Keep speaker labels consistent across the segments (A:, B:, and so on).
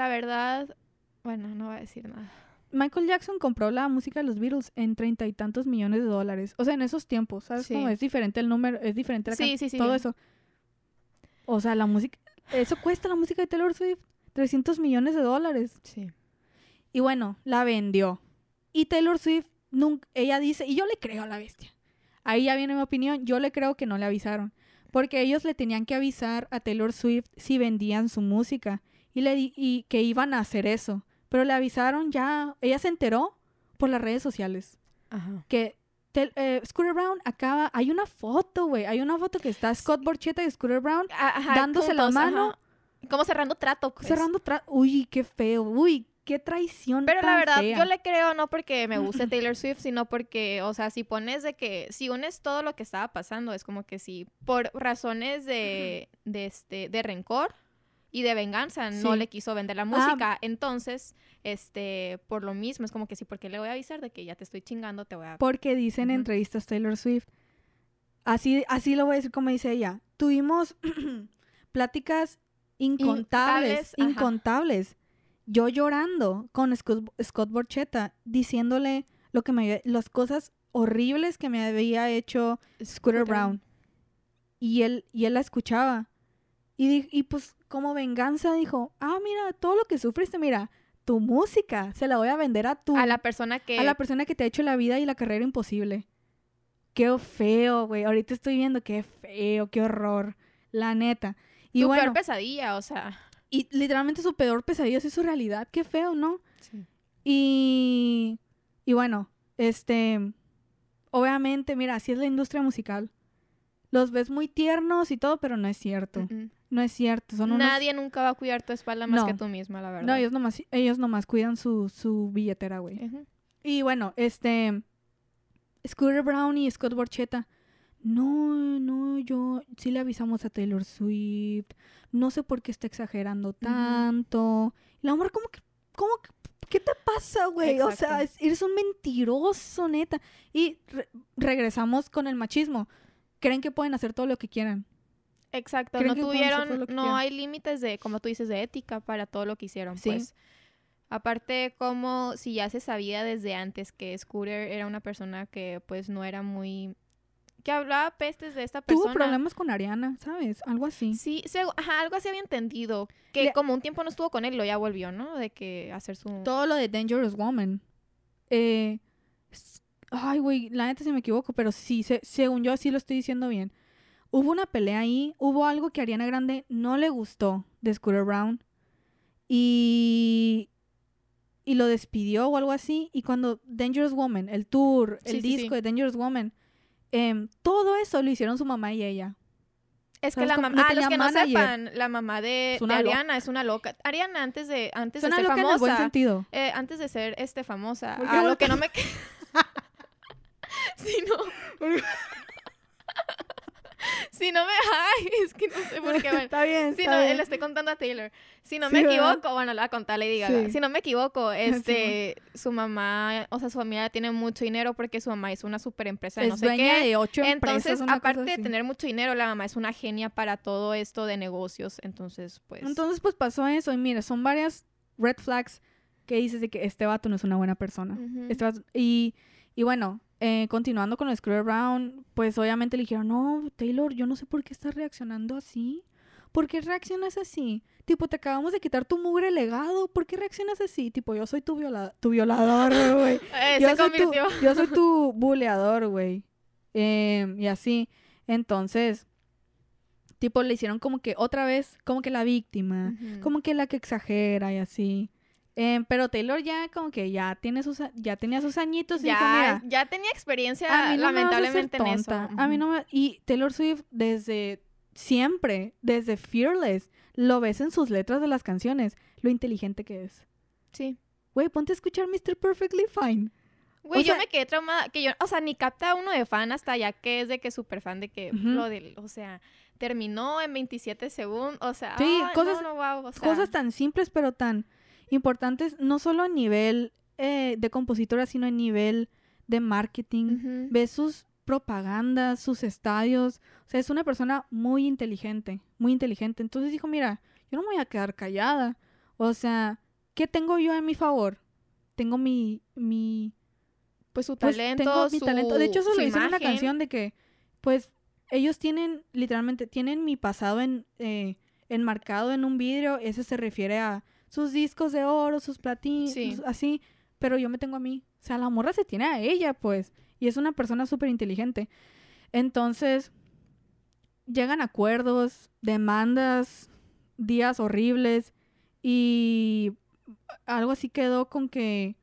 A: la verdad, bueno, no voy a decir nada.
B: Michael Jackson compró la música de los Beatles en treinta y tantos millones de dólares. O sea, en esos tiempos, ¿sabes?
A: Sí.
B: es diferente el número, es diferente la
A: sí, sí.
B: todo eso. O sea, la música, eso cuesta la música de Taylor Swift, 300 millones de dólares.
A: Sí.
B: Y bueno, la vendió. Y Taylor Swift, nunca, ella dice, y yo le creo a la bestia. Ahí ya viene mi opinión, yo le creo que no le avisaron. Porque ellos le tenían que avisar a Taylor Swift si vendían su música. Y, le di- y que iban a hacer eso. Pero le avisaron ya, ella se enteró por las redes sociales.
A: Ajá.
B: Que Tel- eh, Scooter Brown acaba, hay una foto, güey, hay una foto que está Scott Borchetta y Scooter Brown
A: Ajá,
B: dándose la
A: juntos,
B: mano,
A: ajá. Como cerrando trato. pues.
B: cerrando tra- Uy, qué feo, uy, qué traición.
A: Pero la
B: tan
A: verdad,
B: fea.
A: yo le creo no porque me guste Taylor Swift, sino porque, o sea, si pones de que, si unes todo lo que estaba pasando, es como que si por razones de, de este, de rencor y de venganza no le quiso vender la
B: Ah.
A: música, entonces, este, por lo mismo, es como que sí, porque le voy a avisar de que ya te estoy chingando, te voy a...
B: Porque dice en
A: Ujú.
B: entrevistas Taylor Swift, así, así lo voy a decir como dice ella, tuvimos pláticas incontables,
A: Incontables,
B: incontables. Yo llorando con Scott, Scott Borchetta, diciéndole lo que me las cosas horribles que me había hecho Scooter Brown. Y él, y él la escuchaba. Y, y pues como venganza dijo, ah, mira, todo lo que sufriste, mira, tu música, se la voy a vender a tu
A: A la persona que...
B: a la persona que te ha hecho la vida y la carrera imposible. Qué feo, güey. Ahorita estoy viendo qué feo, qué horror. La neta. Y
A: tu
B: bueno,
A: peor pesadilla, o sea...
B: y literalmente su peor pesadilla es su realidad. Qué feo, ¿no? Y, y bueno, este, obviamente, mira, así es la industria musical. Los ves muy tiernos y todo, pero no es cierto. No es cierto. Son unos-
A: Nadie nunca va a cuidar tu espalda más
B: No.
A: que tú misma, la verdad.
B: No, ellos nomás, ellos nomás cuidan su, su billetera, güey. Y bueno, este. Scooter Brown y Scott Borchetta. No, no, yo sí le avisamos a Taylor Swift. No sé por qué está exagerando tanto. Y la amor, ¿cómo que, cómo que, qué te pasa, güey? O sea, eres un mentiroso, neta. Y re- regresamos con el machismo. Creen que pueden hacer todo lo que quieran.
A: Exacto,
B: ¿Creen
A: no tuvieron, no hay límites de, como tú dices, de ética para todo lo que hicieron,
B: Sí.
A: pues. Aparte, como si ya se sabía desde antes que Scooter era una persona que, pues, no era muy... que hablaba pestes de esta persona.
B: Tuvo problemas con Ariana, ¿sabes? Algo así.
A: Sí, se- ajá, algo así había entendido. Que
B: Le-
A: como un tiempo no estuvo con él, lo ya volvió, ¿no? De que hacer su...
B: todo lo de Dangerous Woman. Eh, ay, güey, la neta se me equivoco, pero sí, se- según yo sí lo estoy diciendo bien. Hubo una pelea ahí, hubo algo que a Ariana Grande no le gustó de Scooter Brown y, y lo despidió o algo así. Y cuando Dangerous Woman, el tour, el
A: Sí, sí,
B: disco
A: sí.
B: de Dangerous Woman, em, todo eso lo hicieron su mamá y ella.
A: Es que
B: ¿Sabes
A: la mamá, ah, los que no sepan, la mamá de,
B: loca.
A: Ariana es una loca. Ariana antes de, antes de ser
B: loca en el buen
A: famosa,
B: sentido.
A: eh, antes de ser este famosa,
B: ¿Por qué
A: a lo que no me si no si no me ay, es que no sé por qué bueno.
B: Está bien,
A: Si
B: está
A: no,
B: bien.
A: le estoy contando a Taylor. Si no
B: Sí,
A: me
B: ¿verdad?
A: equivoco, bueno, le voy a contar a Lady Gaga.
B: Sí.
A: Si no me equivoco, este, su mamá, o sea, su familia tiene mucho dinero porque su mamá es una super empresa de
B: Es
A: no sé
B: dueña
A: qué.
B: de ocho empresas.
A: Entonces,
B: cosa
A: aparte de tener mucho dinero, la mamá es una genia para todo esto de negocios. Entonces, pues.
B: Entonces, pues pasó eso. Y mira, son varias red flags que dices de que este vato no es una buena persona.
A: ujú.
B: Este vato- y, y bueno, eh, continuando con el Scooter Brown, pues obviamente le dijeron, no, Taylor, yo no sé por qué estás reaccionando así. ¿Por qué reaccionas así? Tipo, te acabamos de quitar tu mugre legado. ¿Por qué reaccionas así? Tipo, yo soy tu, viola tu violador, güey.
A: Eh,
B: yo, yo soy tu buleador, güey. Em, y así. Entonces, tipo, le hicieron como que otra vez, como que la víctima como que la que exagera y así. Em, pero Taylor ya como que ya tiene sus ya tenía sus añitos y dijo,
A: ya,
B: mira,
A: ya tenía experiencia,
B: no
A: lamentablemente, en eso.
B: A mí no me y Taylor Swift desde siempre, desde Fearless, lo ves en sus letras de las canciones, lo inteligente que es.
A: Sí.
B: Güey, ponte a escuchar Mr. Perfectly Fine.
A: Güey,
B: O sea-
A: yo me quedé traumada, que yo, o sea, ni capta uno de fan hasta ya que es de que súper fan de que
B: Ujú.
A: lo del, o sea, terminó en 27 segundos, o sea,
B: Sí, cosas-
A: no, no, wow, o sea,
B: Cosas tan simples pero tan importantes, no solo a nivel eh, de compositora, sino a nivel de marketing. ves sus propagandas, sus estadios. O sea, es una persona muy inteligente, muy inteligente. Entonces dijo, mira, yo no me voy a quedar callada. O sea, ¿qué tengo yo a mi favor? Tengo mi, mi,
A: Pues su
B: pues,
A: talento,
B: tengo mi
A: su,
B: talento. De hecho, eso lo dice en una canción de que, pues, ellos tienen, literalmente, tienen mi pasado en, eh, enmarcado en un vidrio. Ese se refiere a sus discos de oro, sus platinos,
A: Sí.
B: así. Pero yo me tengo a mí. O sea, la morra se tiene a ella, pues. Y es una persona súper inteligente. Entonces, llegan acuerdos, demandas, días horribles. Y algo así quedó con que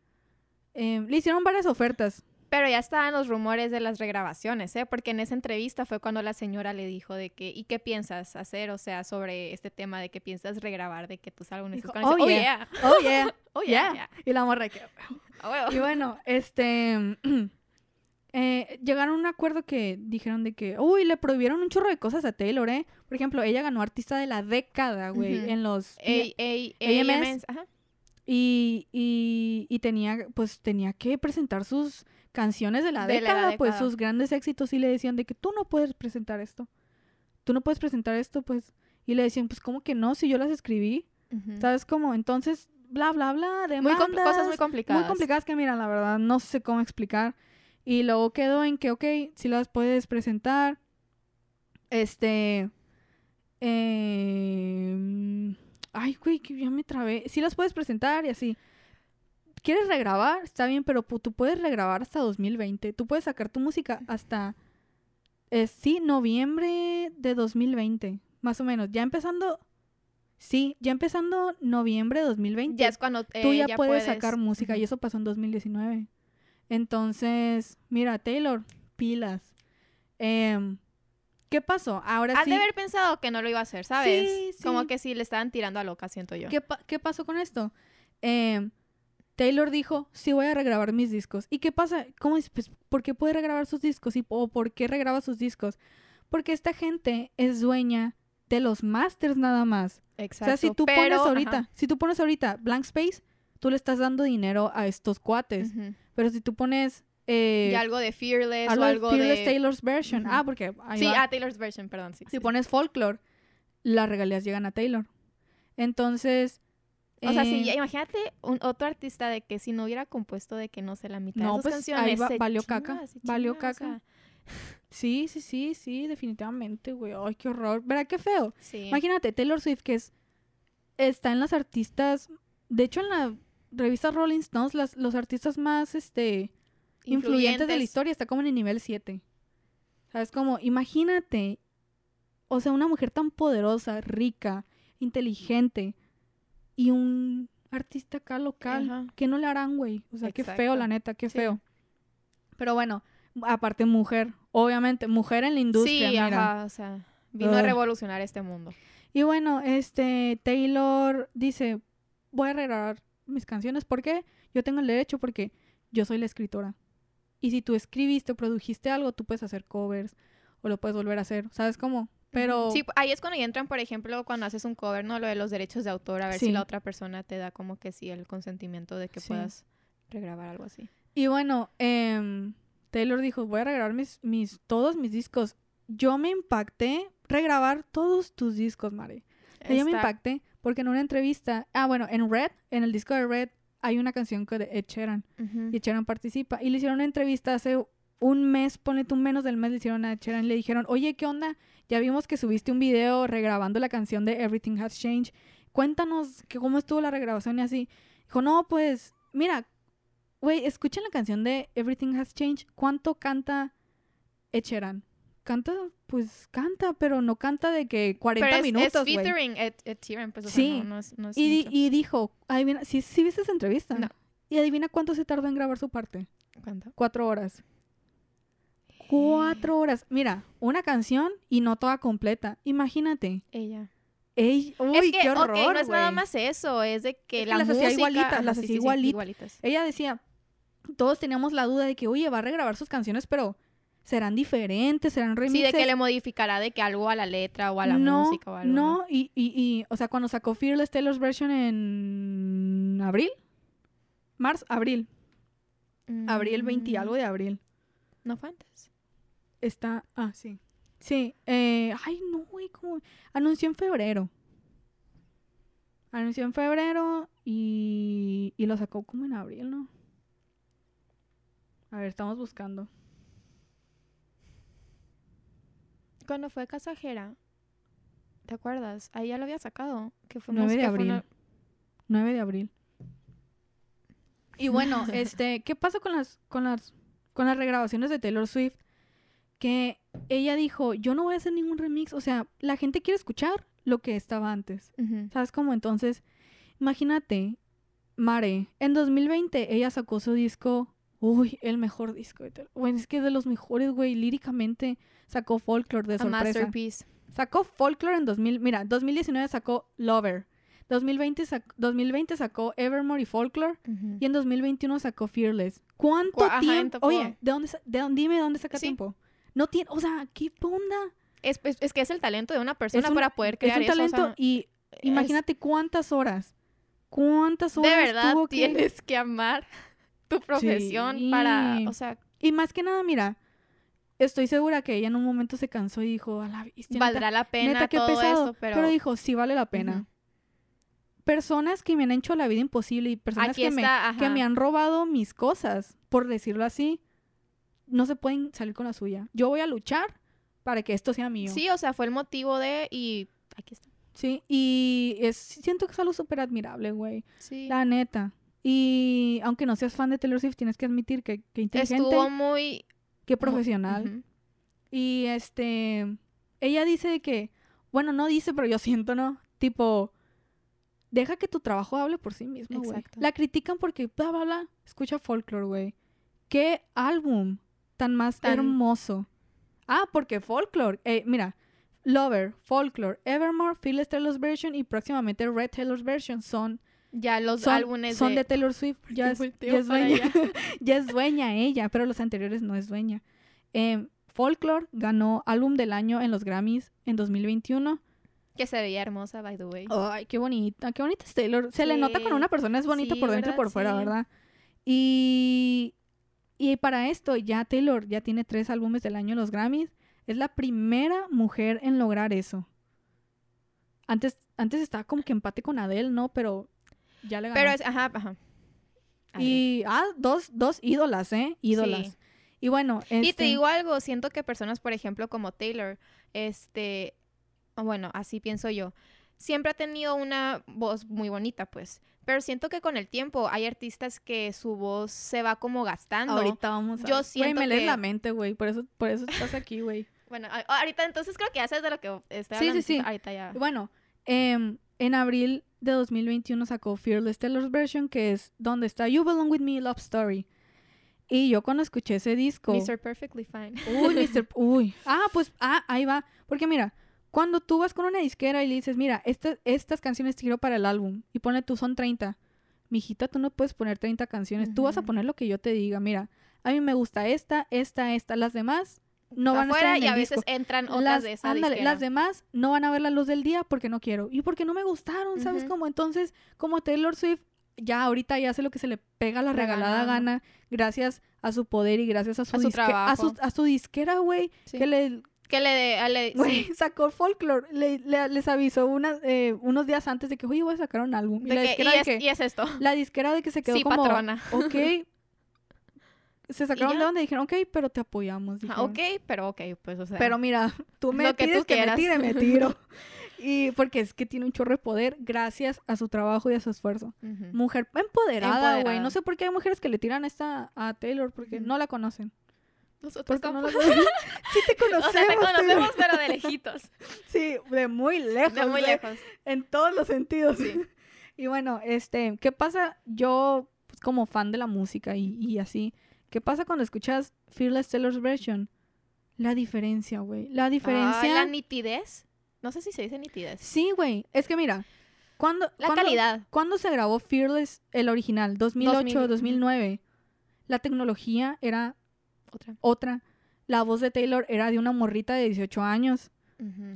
B: eh, le hicieron varias ofertas.
A: Pero ya estaban los rumores de las regrabaciones, ¿eh? Porque en esa entrevista fue cuando la señora le dijo de que, ¿y qué piensas hacer? O sea, sobre este tema de que piensas regrabar, de que tus álbumes...
B: Dijo, "Oh,
A: canciones".
B: yeah. Oh, yeah.
A: Oh,
B: yeah.
A: yeah.
B: Y la morra que...
A: A huevo.
B: Y bueno, este... eh, llegaron a un acuerdo que dijeron de que, uy, le prohibieron un chorro de cosas a Taylor, ¿eh? Por ejemplo, ella ganó artista de la década, güey,
A: Ujú.
B: en los... AMS. Y, y, y tenía, pues, tenía que presentar sus canciones de la,
A: De la
B: década, pues, sus grandes éxitos. Y le decían de que tú no puedes presentar esto. Tú no puedes presentar esto, pues. Y le decían, pues, ¿cómo que no? Si yo las escribí. ¿Sabes cómo? Entonces, bla, bla, bla,
A: Muy
B: demandas.
A: compl- cosas muy complicadas.
B: Muy complicadas que, mira, la verdad, no sé cómo explicar. Y luego quedó en que, ok, si las puedes presentar. Este. eh, ay, güey, que ya me trabé. Si las puedes presentar y así. ¿Quieres regrabar? Está bien, pero tú puedes regrabar hasta 2020. Tú puedes sacar tu música hasta. eh, sí, noviembre de 2020. Más o menos. Ya empezando. Sí, ya empezando noviembre de 2020
A: Ya es cuando
B: tú
A: eh,
B: ya, puedes, sacar música y eso pasó en 2019. Entonces, mira, Taylor, pilas. Em, ¿Qué pasó? Ahora
A: Han
B: sí.
A: de haber pensado que no lo iba a hacer, ¿sabes?
B: Sí, sí.
A: Como que sí le estaban tirando a loca, siento yo.
B: ¿Qué, pa- qué pasó con esto? Em, Taylor dijo, sí voy a regrabar mis discos. ¿Y qué pasa? ¿Cómo es? Pues, ¿Por qué puede regrabar sus discos? ¿Y, ¿O por qué regraba sus discos? Porque esta gente es dueña de los masters nada más.
A: Exacto.
B: O sea, si tú
A: pero,
B: pones
A: ajá.
B: ahorita, si tú pones ahorita Blank Space, tú le estás dando dinero a estos cuates. Pero si tú pones eh,
A: Y algo de Fearless
B: algo
A: o
B: de
A: algo
B: Fearless
A: de...
B: Taylor's version, ah, porque ahí
A: Sí,
B: va.
A: ah, Taylor's version, perdón, sí.
B: si
A: sí.
B: pones Folklore, las regalías llegan a Taylor. Entonces,
A: O sea,
B: eh,
A: sí, ya imagínate un, otro artista de que si no hubiera compuesto de que no sé la mitad
B: No,
A: de sus
B: pues,
A: canciones
B: ahí va-
A: se
B: valió caca,
A: se
B: valió
A: o
B: caca.
A: sea,
B: sí, sí, sí, sí, definitivamente, güey. Ay, qué horror. ¿Verdad qué feo?
A: sí.
B: Imagínate, Taylor Swift, que es está en las artistas, de hecho en la revista Rolling Stones, las, los artistas más este influyentes de la historia está como en el nivel 7. ¿Sabes? Como, imagínate, o sea, una mujer tan poderosa, rica, inteligente y un artista acá local.
A: Ajá.
B: ¿Qué no le harán, güey? O sea, qué feo, la neta, qué
A: Sí.
B: feo. Pero bueno, aparte mujer, obviamente, mujer en la industria,
A: Sí,
B: mira.
A: ajá, o sea, vino a revolucionar este mundo.
B: Y bueno, este Taylor dice, voy a regrabar mis canciones. ¿Por qué? Yo tengo el derecho porque yo soy la escritora. Y si tú escribiste o produjiste algo, tú puedes hacer covers o lo puedes volver a hacer. ¿Sabes cómo? Pero
A: Sí, ahí es cuando ya entran, por ejemplo, cuando haces un cover, ¿no? Lo de los derechos de autor, a ver
B: Sí.
A: si la otra persona te da como que sí el consentimiento de que
B: Sí.
A: puedas regrabar algo así.
B: Y bueno, em, Taylor dijo, voy a regrabar mis, mis, todos mis discos. Yo me impacté regrabar todos tus discos, sea, Yo me impacté porque en una entrevista, ah, bueno, en Red, en el disco de Red, hay una canción que de Ed Sheeran. Y Cheran participa. Y le hicieron una entrevista hace un mes, ponle tú menos del mes, le hicieron a Cheran y le dijeron, oye, ¿qué onda? Ya vimos que subiste un video regrabando la canción de Everything Has Changed. Cuéntanos que cómo estuvo la regrabación y así. Dijo, no, pues, mira, güey, escuchen la canción de Everything Has Changed. ¿Cuánto canta Ed Sheeran? Canta, pues canta, pero no canta de que 40
A: Pero es,
B: minutos,
A: es featuring pues, o
B: Sí.
A: sea, no, no es, no es
B: Y, y dijo, adivina, ¿sí, sí viste esa entrevista?
A: No.
B: Y adivina cuánto se tardó en grabar su parte.
A: ¿Cuánto?
B: Cuatro horas. Cuatro horas. Mira, una canción y no toda completa. Imagínate.
A: Ella.
B: Ey, uy,
A: es que,
B: qué horror,
A: ok, no es nada más eso, es de que
B: Es que
A: la
B: las hacía
A: música...
B: igualitas,
A: ajá,
B: las
A: sí,
B: hacía
A: sí, sí,
B: igualit-
A: igualitas.
B: Ella decía, todos teníamos la duda de que, oye, va a regrabar sus canciones, pero serán diferentes, serán
A: Sí,
B: remixes.
A: de que le modificará de que algo a la letra o a la
B: no,
A: música o algo.
B: No, y, y, y, o sea, cuando sacó Fearless Taylor's version en abril, marzo, abril, abril 20 y
A: Mm,
B: algo de abril.
A: No fue antes.
B: Está, ah, sí. Sí, eh, ay, no, güey, como anunció en febrero. Anunció en febrero y, y lo sacó como en abril, ¿no? A ver, estamos buscando.
A: Cuando fue Casajera, ¿te acuerdas? Ahí ya lo había sacado. Que fue
B: 9 de abril. 9 de abril. Y bueno, este, ¿qué pasa con las, con las, con las regrabaciones de Taylor Swift? Que ella dijo, yo no voy a hacer ningún remix. O sea, la gente quiere escuchar lo que estaba antes. ¿Sabes cómo? Entonces, imagínate, Mare, en 2020 ella sacó su disco, uy, el mejor disco. Bueno, es que es de los mejores, güey, líricamente sacó Folklore de sorpresa. A masterpiece. Sacó Folklore en 2000, mira, 2019 sacó Lover. 2020, 2020 sacó Evermore y Folklore. Y en 2021 sacó Fearless. ¿Cuánto tiempo? Oye, ¿de dónde, de dónde, dime dónde saca tiempo. No tiene, o sea, ¿qué onda?
A: Es, es, que es el talento de una persona para poder crear
B: es un talento y imagínate cuántas horas. ¿Cuántas horas
A: De verdad tienes que amar tu profesión para, o sea,
B: y más que nada, mira, estoy segura que ella en un momento se cansó y dijo, a la
A: valdrá la pena todo pesado. eso, pero...
B: pero dijo, sí vale la pena personas que me han hecho la vida imposible y personas que, me, que me han robado mis cosas, por decirlo así, no se pueden salir con la suya. Yo voy a luchar para que esto sea mío.
A: Sí, o sea, fue el motivo de y aquí está.
B: Sí, y es, siento que es algo súper admirable, güey. Sí. La neta. Y aunque no seas fan de Taylor Swift, tienes que admitir que, que inteligente.
A: Estuvo muy...
B: Qué profesional. Y este... Ella dice que... Bueno, no dice, pero yo siento, ¿no? Tipo deja que tu trabajo hable por sí mismo, güey. La critican porque, bla, bla, bla, escucha folklore, güey. ¿Qué álbum tan más hermoso? Ah, porque folklore, eh, mira, Lover, Folklore, Evermore, Phyllis Taylor's Version y próximamente Red Taylor's Version son...
A: Ya los álbumes
B: son de... Taylor Swift. Ya es, dueña. ya es dueña ella, pero los anteriores no es dueña. Eh, Folklore ganó álbum del año en los Grammys en 2021.
A: Que se veía hermosa, by the way.
B: Ay, qué bonita, qué bonita es Taylor. Se le nota cuando una persona es bonita por dentro y por fuera, ¿verdad? Y, y para esto ya Taylor ya tiene tres álbumes del año en los Grammys. Es la primera mujer en lograr eso. Antes, antes estaba como que empate con Adele, ¿no? Pero ya le ganó.
A: Pero es, ajá, ajá.
B: Y, ah, dos, dos ídolas, ¿eh? Ídolas. Y bueno,
A: Y te este digo algo, siento que personas, por ejemplo, como Taylor, este, bueno, así pienso yo, siempre ha tenido una voz muy bonita, pues. Pero siento que con el tiempo hay artistas que su voz se va como gastando.
B: Ahorita vamos a... Yo siento Güey, me lees la mente, güey. Por eso, por eso estás aquí, güey.
A: bueno, ahorita entonces creo que ya sabes de lo que estoy hablando. Sí, sí, sí. Ahorita ya.
B: Bueno, em, en abril de 2021 sacó Fearless Taylor's Version, que es donde está You Belong With Me, Love Story. Y yo cuando escuché ese disco...
A: Mr. Perfectly Fine.
B: Uy, Mr. Uy. Ah, pues, ah, ahí va. Porque mira, cuando tú vas con una disquera y le dices, mira, estas canciones quiero para el álbum y pone tú son 30. Mijita, tú no puedes poner 30 canciones. Tú vas a poner lo que yo te diga. Mira, a mí me gusta esta, esta, esta. Las demás no van a estar en y a veces
A: entran otras las, de esa ándale,
B: Las demás no van a ver la luz del día porque no quiero. Y porque no me gustaron, ¿sabes cómo? Entonces, como Taylor Swift ya ahorita ya hace lo que se le pega la regalada gana gracias a su poder y gracias a su, a su, a su, disquera, güey, que le
A: que le, le
B: sacó folklore, le, les avisó una, eh, unos días antes de que, oye, voy a sacar un álbum.
A: y, la disquera de que, y es esto.
B: La disquera de que se quedó
A: sí,
B: como,
A: patrona.
B: ok, se sacaron de donde dijeron, ok, pero te apoyamos.
A: Ah, ok, pero ok, pues, o sea.
B: Pero mira, tú me pides que, me tire, me tiro. y porque es que tiene un chorro de poder gracias a su trabajo y a su esfuerzo. Mujer empoderada, güey. No sé por qué hay mujeres que le tiran esta a Taylor porque no la conocen.
A: Nosotros tampoco.
B: sí te conocemos. O sea,
A: te conocemos, pero de lejitos.
B: sí, de muy lejos.
A: De muy lejos.
B: En todos los sentidos. Sí. y bueno, este, ¿qué pasa? Yo, pues, como fan de la música y, y así, ¿qué pasa cuando escuchas Fearless Taylor's Version? La diferencia, güey. La diferencia.
A: la nitidez. No sé si se dice nitidez.
B: Sí, güey. Es que mira, cuando.
A: La calidad.
B: ¿Cuándo se grabó Fearless, el original? 2008, 2009. La tecnología era otra. Otra. La voz de Taylor era de una morrita de 18 años.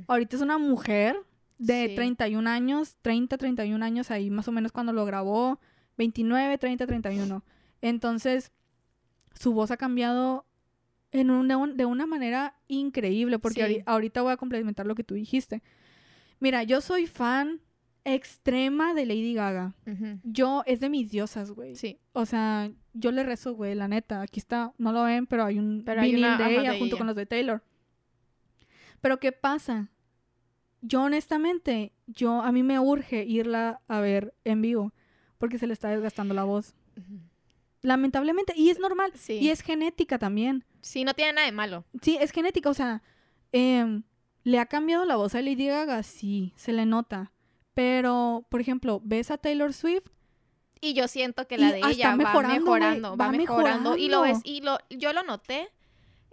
B: Ahorita es una mujer de 31 años, 30, 31 años ahí, más o menos cuando lo grabó. 29, 30, 31. Entonces, su voz ha cambiado en un, de una manera increíble, porque ahorita voy a complementar lo que tú dijiste. Mira, yo soy fan extrema de Lady Gaga. Yo, es de mis diosas, güey.
A: Sí.
B: O sea, yo le rezo, güey, la neta. Aquí está, no lo ven, pero hay un
A: Pero hay
B: vinil
A: una-
B: de
A: ajá,
B: ella
A: de
B: junto con los de Taylor. Pero ¿qué pasa? Yo honestamente, yo a mí me urge irla a ver en vivo porque se le está desgastando la voz. Lamentablemente, y es normal,
A: Sí.
B: y es genética también.
A: Sí, no tiene nada de malo.
B: Sí, es genética, o sea, em, le ha cambiado la voz a Lady Gaga, sí, se le nota. Pero, por ejemplo, ves a Taylor Swift
A: Y yo siento que la de
B: hasta
A: ella va
B: mejorando,
A: va,
B: va
A: mejorando. Y lo ves, y lo, yo lo noté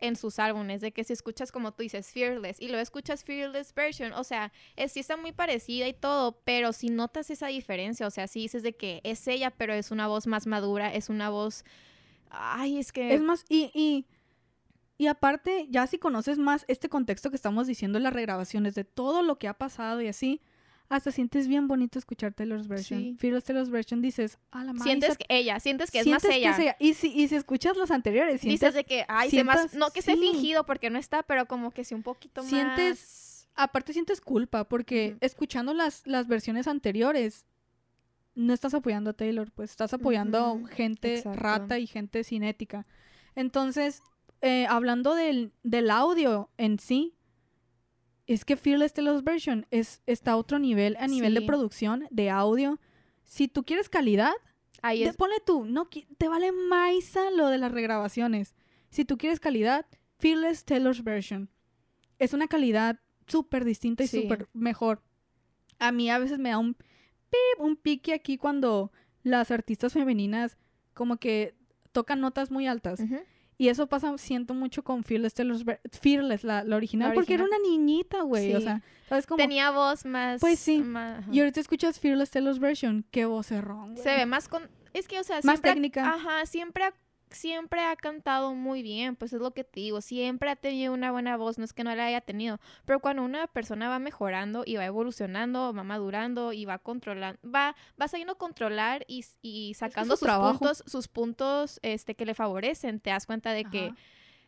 A: en sus álbumes, de que si escuchas como tú dices, Fearless, y lo escuchas Fearless Version, o sea, es, sí está muy parecida y todo, pero si notas esa diferencia, o sea, si dices de que es ella, pero es una voz más madura, es una voz... Ay, es que...
B: Es más, y, y, y aparte, ya si conoces más este contexto que estamos diciendo en las regrabaciones de todo lo que ha pasado y así, hasta sientes bien bonito escuchar Taylor's version.
A: Sí.
B: Fearless Taylor's version dices, a la madre.
A: sientes que ella, sientes que es más ella.
B: Y si, y si escuchas los anteriores, sientes,
A: Dices de que, ay, se más, no que esté
B: sí.
A: fingido porque no está, pero como que sí un poquito
B: Sientes-
A: más...
B: aparte sientes culpa porque escuchando las, las versiones anteriores no estás apoyando a Taylor, pues estás apoyando
A: Ujú,
B: gente
A: exacto.
B: rata y gente cinética. Entonces, eh, hablando del, del audio en sí, es que Fearless Taylor's Version es, está a otro nivel, a nivel de producción, de audio. Si tú quieres calidad,
A: Ahí es...
B: ponle tú, no, te vale maíza lo de las regrabaciones. Si tú quieres calidad, Fearless Taylor's Version. Es una calidad súper distinta y
A: Sí.
B: súper mejor. A mí a veces me da un pip, un pique aquí cuando las artistas femeninas como que tocan notas muy altas.
A: Ujú.
B: Y eso pasa, siento mucho con Fearless Fearless, la, la original,
A: La
B: porque era una niñita, güey. O sea, ¿sabes cómo?
A: Tenía voz más...
B: Pues sí.
A: más-.
B: Y ahorita escuchas Fearless Taylor's Version, qué vocerrón, güey.
A: Se ve más con... Es que, o sea,
B: Más
A: siempre ha-
B: técnica.
A: Ajá, siempre siempre ha cantado muy bien, pues es lo que te digo. Siempre ha tenido una buena voz, no es que no la haya tenido. Pero cuando una persona va mejorando y va evolucionando, va madurando y va controlando, va, va sabiendo controlar y, y sacando
B: su
A: sus
B: trabajo.
A: puntos, sus puntos este, que le favorecen, te das cuenta de que.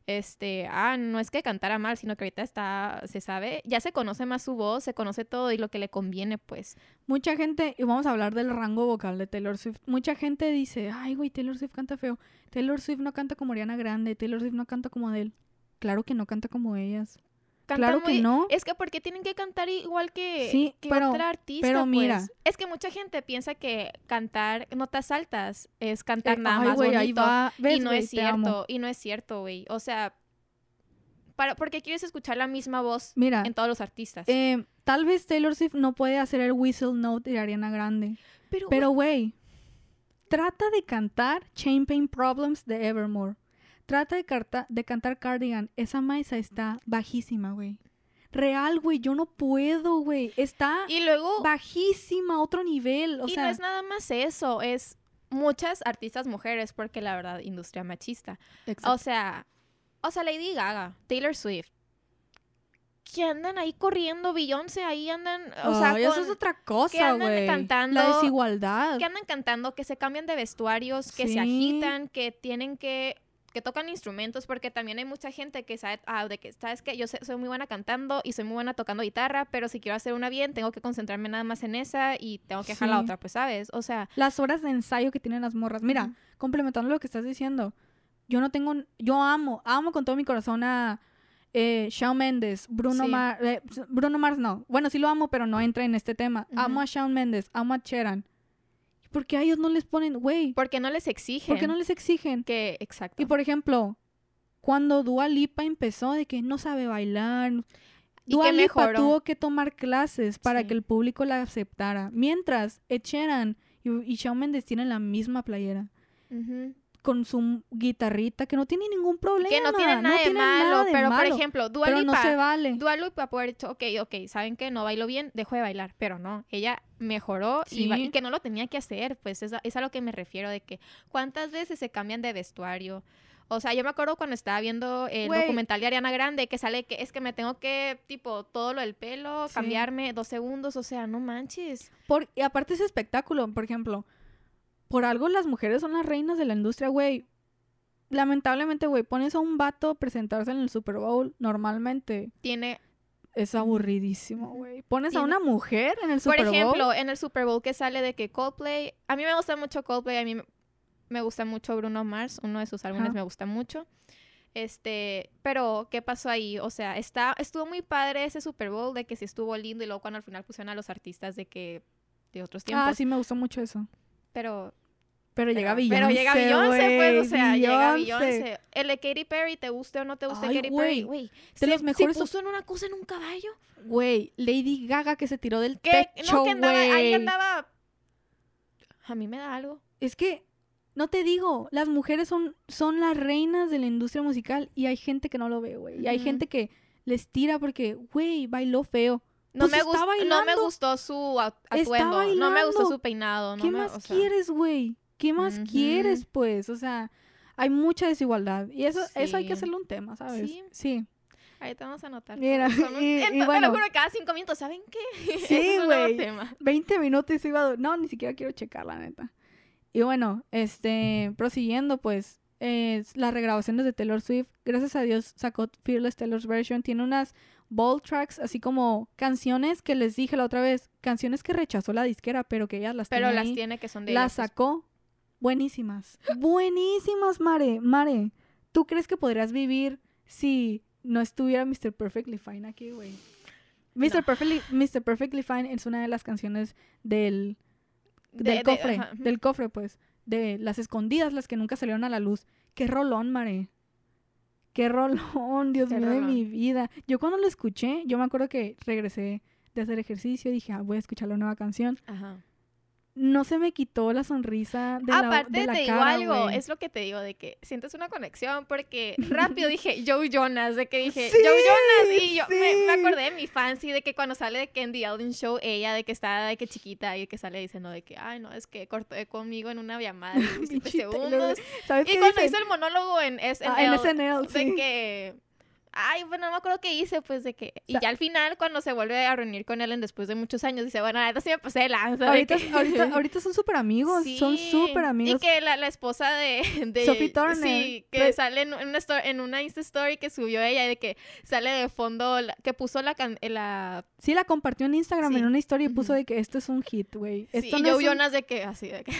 A: Este, ah, no es que cantara mal, sino que ahorita está, se sabe, ya se conoce más su voz, se conoce todo y lo que le conviene, pues.
B: Mucha gente, y vamos a hablar del rango vocal de Taylor Swift. Mucha gente dice, ay, güey, Taylor Swift canta feo. Taylor Swift no canta como Ariana Grande. Taylor Swift no canta como Adele. Claro que no canta como ellas. Claro que
A: muy-
B: no.
A: Es que porque tienen que cantar igual que,
B: Sí,
A: que
B: pero-
A: otra artista,
B: pero
A: pues?
B: mira.
A: Es que mucha gente piensa que cantar notas altas es cantar
B: Eh,
A: nada
B: ay,
A: más
B: ahí va. ¿Ves,
A: y no es cierto, y no es cierto, güey. O sea, para, porque quieres escuchar la misma voz
B: Mira,
A: en todos los artistas.
B: eh, tal vez Taylor Swift no puede hacer el whistle note de Ariana Grande.
A: pero,
B: güey, trata de cantar Chain Pain Problems de Evermore. Trata de, carta- de cantar Cardigan. Esa maesa está bajísima, güey. Real, güey, yo no puedo, güey. Está
A: y luego,
B: bajísima, otro nivel. O
A: y
B: sea,
A: no es nada más eso, es muchas artistas mujeres, porque la verdad, industria machista.
B: exacto.
A: O sea, o sea, Lady Gaga, Taylor Swift. Que andan ahí corriendo, Beyoncé, ahí andan, o sea,
B: eso es otra
A: que
B: cosa,
A: andan
B: güey.
A: cantando-
B: La desigualdad.
A: que andan cantando, que se cambian de vestuarios, que
B: Sí.
A: se agitan, que tienen que que tocan instrumentos porque también hay mucha gente que sabe ah, de que sabes que yo soy muy buena cantando y soy muy buena tocando guitarra, pero si quiero hacer una bien tengo que concentrarme nada más en esa y tengo que dejar la otra, pues sabes, o sea,
B: Las horas de ensayo que tienen las morras. Mira, complementando lo que estás diciendo. Yo no tengo... Yo amo, amo con todo mi corazón a eh, Shawn Mendes, Bruno
A: Sí.
B: Mars... Bruno Mars no. Bueno, sí lo amo, pero no entra en este tema. Amo a Shawn Mendes, amo a Cheran. ¿Por qué a ellos no les ponen, güey?
A: porque no les exigen
B: ¿Por qué no les exigen?
A: que exacto.
B: Y por ejemplo, cuando Dua Lipa empezó de que no sabe bailar, Dua Lipa tuvo que tomar clases para
A: Sí.
B: que el público la aceptara. Mientras Ed Sheeran y, y Shawn Mendes tienen la misma playera. Con su guitarrita, que no tiene ningún problema.
A: que no tiene nada de
B: tiene
A: malo,
B: nada de
A: pero por ejemplo, Dua
B: pero
A: Lipa,
B: no se vale.
A: Dua Lipa dicho, ok, ok, ¿saben que No bailo bien, dejo de bailar. Pero no, ella mejoró y, ba-
B: Sí.
A: y que no lo tenía que hacer. Pues es a, es a lo que me refiero de que cuántas veces se cambian de vestuario. O sea, yo me acuerdo cuando estaba viendo el documental de Ariana Grande que sale que es que me tengo que, tipo, todo lo del pelo,
B: Sí.
A: cambiarme dos segundos. O sea, no manches.
B: Por, y aparte ese espectáculo, por ejemplo, por algo las mujeres son las reinas de la industria, güey. Lamentablemente, güey, pones a un vato a presentarse en el Super Bowl normalmente.
A: Tiene
B: es aburridísimo, güey. Pones a una mujer en el
A: Por
B: Super Bowl.
A: ejemplo, en el Super Bowl que sale de que Coldplay, a mí me gusta mucho Coldplay, a mí me- gusta mucho Bruno Mars, uno de sus álbumes me gusta mucho. Este, pero ¿qué pasó ahí? O sea, está estuvo muy padre ese Super Bowl de que sí estuvo lindo y luego cuando al final pusieron a los artistas de que de otros tiempos,
B: ah, sí, me gustó mucho eso.
A: pero
B: Pero, llega Beyoncé,
A: pero llega Beyoncé, pues, o sea, llega
B: Beyoncé.
A: El de Katy Perry, ¿te guste o no te guste
B: Ay,
A: Katy Perry? Güey,
B: de los mejores
A: se puso en una cosa en un caballo.
B: Güey, Lady Gaga que se tiró del
A: Que
B: techo,
A: no que andaba ahí andaba a mí me da algo.
B: Es que, no te digo, las mujeres son, son las reinas de la industria musical y hay gente que no lo ve, güey. Y hay gente que les tira porque, güey, bailó feo.
A: No,
B: Pues
A: me gustó, no me gustó su atuendo, no me gustó su peinado, no
B: ¿Qué
A: me,
B: más
A: o sea,
B: quieres, güey? ¿Qué más quieres, pues? O sea, hay mucha desigualdad. Y eso, eso hay que hacerle un tema, ¿sabes?
A: Sí.
B: Sí.
A: Ahí te vamos a anotar.
B: Mira, y- y bueno.
A: lo juro, cada cinco minutos, ¿saben qué?
B: Sí, güey.
A: tema.
B: 20 minutos iba a... No, ni siquiera quiero checar, la neta. Y bueno, este, prosiguiendo, pues, es las regrabaciones de Taylor Swift. Gracias a Dios sacó Fearless Taylor's Version. Tiene unas bold tracks, así como canciones que les dije la otra vez, canciones que rechazó la disquera, pero que ella las
A: Pero
B: tiene
A: las
B: ahí.
A: tiene que son de
B: Las
A: pues.
B: sacó. Buenísimas. Buenísimas, Mare. Mare, ¿tú crees que podrías vivir si no estuviera Mr. Perfectly Fine aquí, güey? Mr.
A: No.
B: Perfectly, Mr. Perfectly Fine es una de las canciones del,
A: De-
B: del
A: de-
B: cofre. del cofre, pues. De las escondidas, las que nunca salieron a la luz. Qué rolón, Mare. Qué rolón, Dios
A: Qué
B: mío de mi vida. Yo cuando lo escuché, yo me acuerdo que regresé de hacer ejercicio y dije, ah, voy a escuchar la nueva canción.
A: Ajá.
B: No se me quitó la sonrisa de la,
A: Aparte
B: de la
A: te digo
B: cara,
A: algo, es lo que te digo, de que sientes una conexión, porque rápido dije Joe Jonas, de que dije
B: Sí,
A: Joe Jonas, y yo me, me acordé de mi fancy, de que cuando sale de que en The Ellen Show, ella de que está de que chiquita y que sale diciendo de que, ay no, es que cortó conmigo en una llamada de 17
B: Pinche Taylor,
A: segundos.
B: ¿Sabes
A: Y cuando
B: dicen?
A: hizo el monólogo en SNL,
B: Ah, en SNL,
A: de
B: sí.
A: que... Ay, bueno, no me acuerdo qué hice, pues, de que... Y ya al final, cuando se vuelve a reunir con Ellen después de muchos años, dice, bueno, ahora sí me pasé de lanza. de
B: Ahorita,
A: que-
B: ahorita, ahorita son súper amigos, son
A: Sí,
B: súper amigos.
A: Y que la, la esposa de, de
B: Sophie Turner,
A: Sí, que sale en una, sto- en una Insta Story que subió ella, de que sale de fondo, la- que puso la... can- la
B: Sí, la compartió en Instagram
A: Sí.
B: en una historia y puso de que esto es un hit, güey.
A: sí, y
B: no
A: Joe
B: un-
A: Jonas de que así, de que...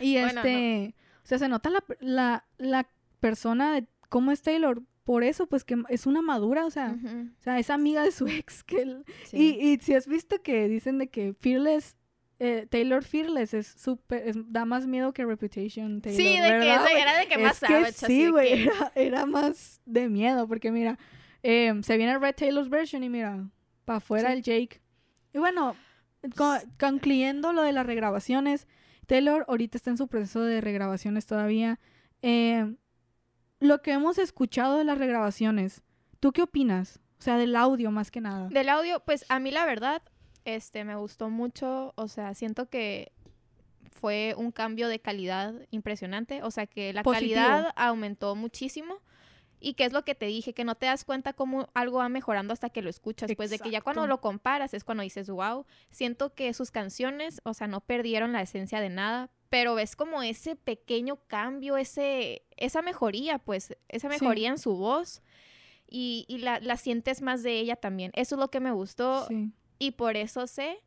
B: Y
A: Bueno,
B: este, o sea, se nota la, la, la persona de cómo es Taylor. Por eso, pues que es una madura, o sea, o sea, es amiga de su ex. Que él-
A: sí.
B: y, y si has visto que dicen de que Fearless, eh, Taylor Fearless es súper, da más miedo que Reputation. Taylor,
A: Sí, de que
B: ¿verdad, güey?
A: era de que más
B: es que
A: savage,
B: sí, güey,
A: que-
B: era, era más de miedo, porque mira, eh, se viene Red Taylor's version y mira, para afuera
A: Sí.
B: el Jake. Y bueno, co- concluyendo lo de las regrabaciones, Taylor ahorita está en su proceso de regrabaciones todavía. Eh, lo que hemos escuchado de las regrabaciones, ¿tú qué opinas? O sea, del audio más que nada.
A: Del audio, pues a mí la verdad, este, me gustó mucho, o sea, siento que fue un cambio de calidad impresionante, o sea, que la
B: Positivo.
A: calidad aumentó muchísimo. Y que es lo que te dije, que no te das cuenta cómo algo va mejorando hasta que lo escuchas. Pues de que ya cuando lo comparas es cuando dices, wow, siento que sus canciones, o sea, no perdieron la esencia de nada, pero ves como ese pequeño cambio, ese, esa mejoría, pues, esa
B: Sí.
A: mejoría en su voz. Y, y la, la sientes más de ella también. Eso es lo que me gustó.
B: Sí,
A: Y por eso sé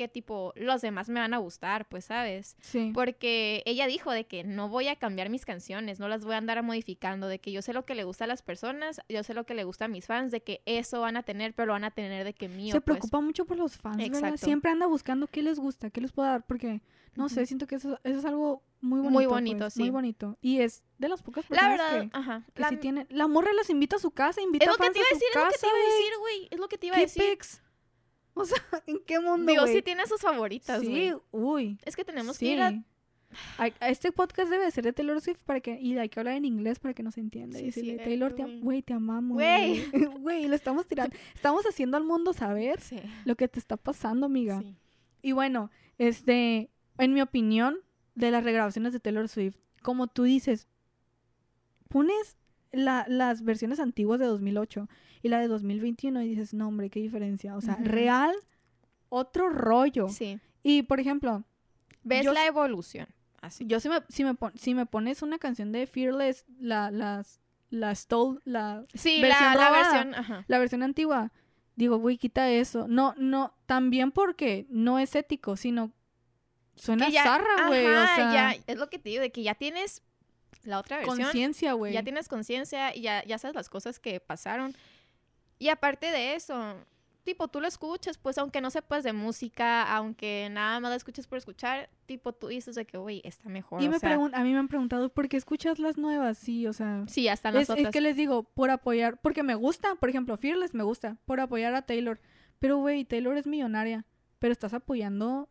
A: que tipo los demás me van a gustar, pues, ¿sabes?
B: sí.
A: Porque ella dijo de que no voy a cambiar mis canciones, no las voy a andar modificando, de que yo sé lo que le gusta a las personas, yo sé lo que le gusta a mis fans, de que eso van a tener, pero lo van a tener de que mío,
B: se
A: pues.
B: preocupa mucho por los fans, ¿verdad?
A: Exacto.
B: Siempre anda buscando qué les gusta, qué les puedo dar, porque, no sé, siento que eso, eso es algo muy bonito.
A: Muy bonito,
B: pues,
A: sí.
B: Muy bonito. Y es de las pocas
A: La
B: personas
A: verdad,
B: que,
A: ajá.
B: que
A: la-
B: sí tiene... La morra las invita a su casa, invita a fans su
A: decir, es lo que
B: casa,
A: te iba a decir, güey, es lo que te iba a
B: ¿Qué
A: decir.
B: O sea, ¿en qué mundo,
A: Digo,
B: güey?
A: sí tiene sus favoritas,
B: Sí, uy.
A: Es que tenemos
B: sí.
A: que ir a...
B: Este podcast debe ser de Taylor Swift para que y hay que hablar en inglés para que nos entienda.
A: Sí,
B: y decirle,
A: cierto,
B: Taylor, te, am- te amamos.
A: Güey.
B: Güey, lo estamos tirando. Estamos haciendo al mundo saber
A: Sí.
B: lo que te está pasando, amiga.
A: sí.
B: Y bueno, este, en mi opinión, de las regrabaciones de Taylor Swift, como tú dices, pones la- las versiones antiguas de 2008 y la de 2021 y dices, no, hombre, qué diferencia. O sea, real, otro rollo.
A: Sí.
B: Y, por ejemplo,
A: Ves
B: Yo
A: la evolución. Así.
B: yo si me, si me, pon- si me pones una canción de Fearless, la, las, la Stole, la,
A: Sí,
B: versión
A: la, la
B: robada.
A: versión, ajá.
B: la versión antigua, digo, güey, quita eso. No, no, también porque no es ético, sino suena
A: ya-
B: zarra, güey. O sea,
A: ya, es lo que te digo, de que ya tienes la otra versión.
B: conciencia, güey.
A: Ya tienes conciencia y ya, ya sabes las cosas que pasaron. Y aparte de eso, tipo, tú lo escuchas, pues aunque no sepas de música, aunque nada más lo escuches por escuchar, tipo, tú dices de que, güey, está mejor.
B: Y
A: o
B: me
A: sea,
B: a mí me han preguntado, ¿por qué escuchas las nuevas? Sí, o sea...
A: Sí, están las
B: Es, es
A: otras.
B: que les digo, por apoyar, porque me gusta, por ejemplo, Fearless me gusta, por apoyar a Taylor. Pero, güey, Taylor es millonaria, pero estás apoyando,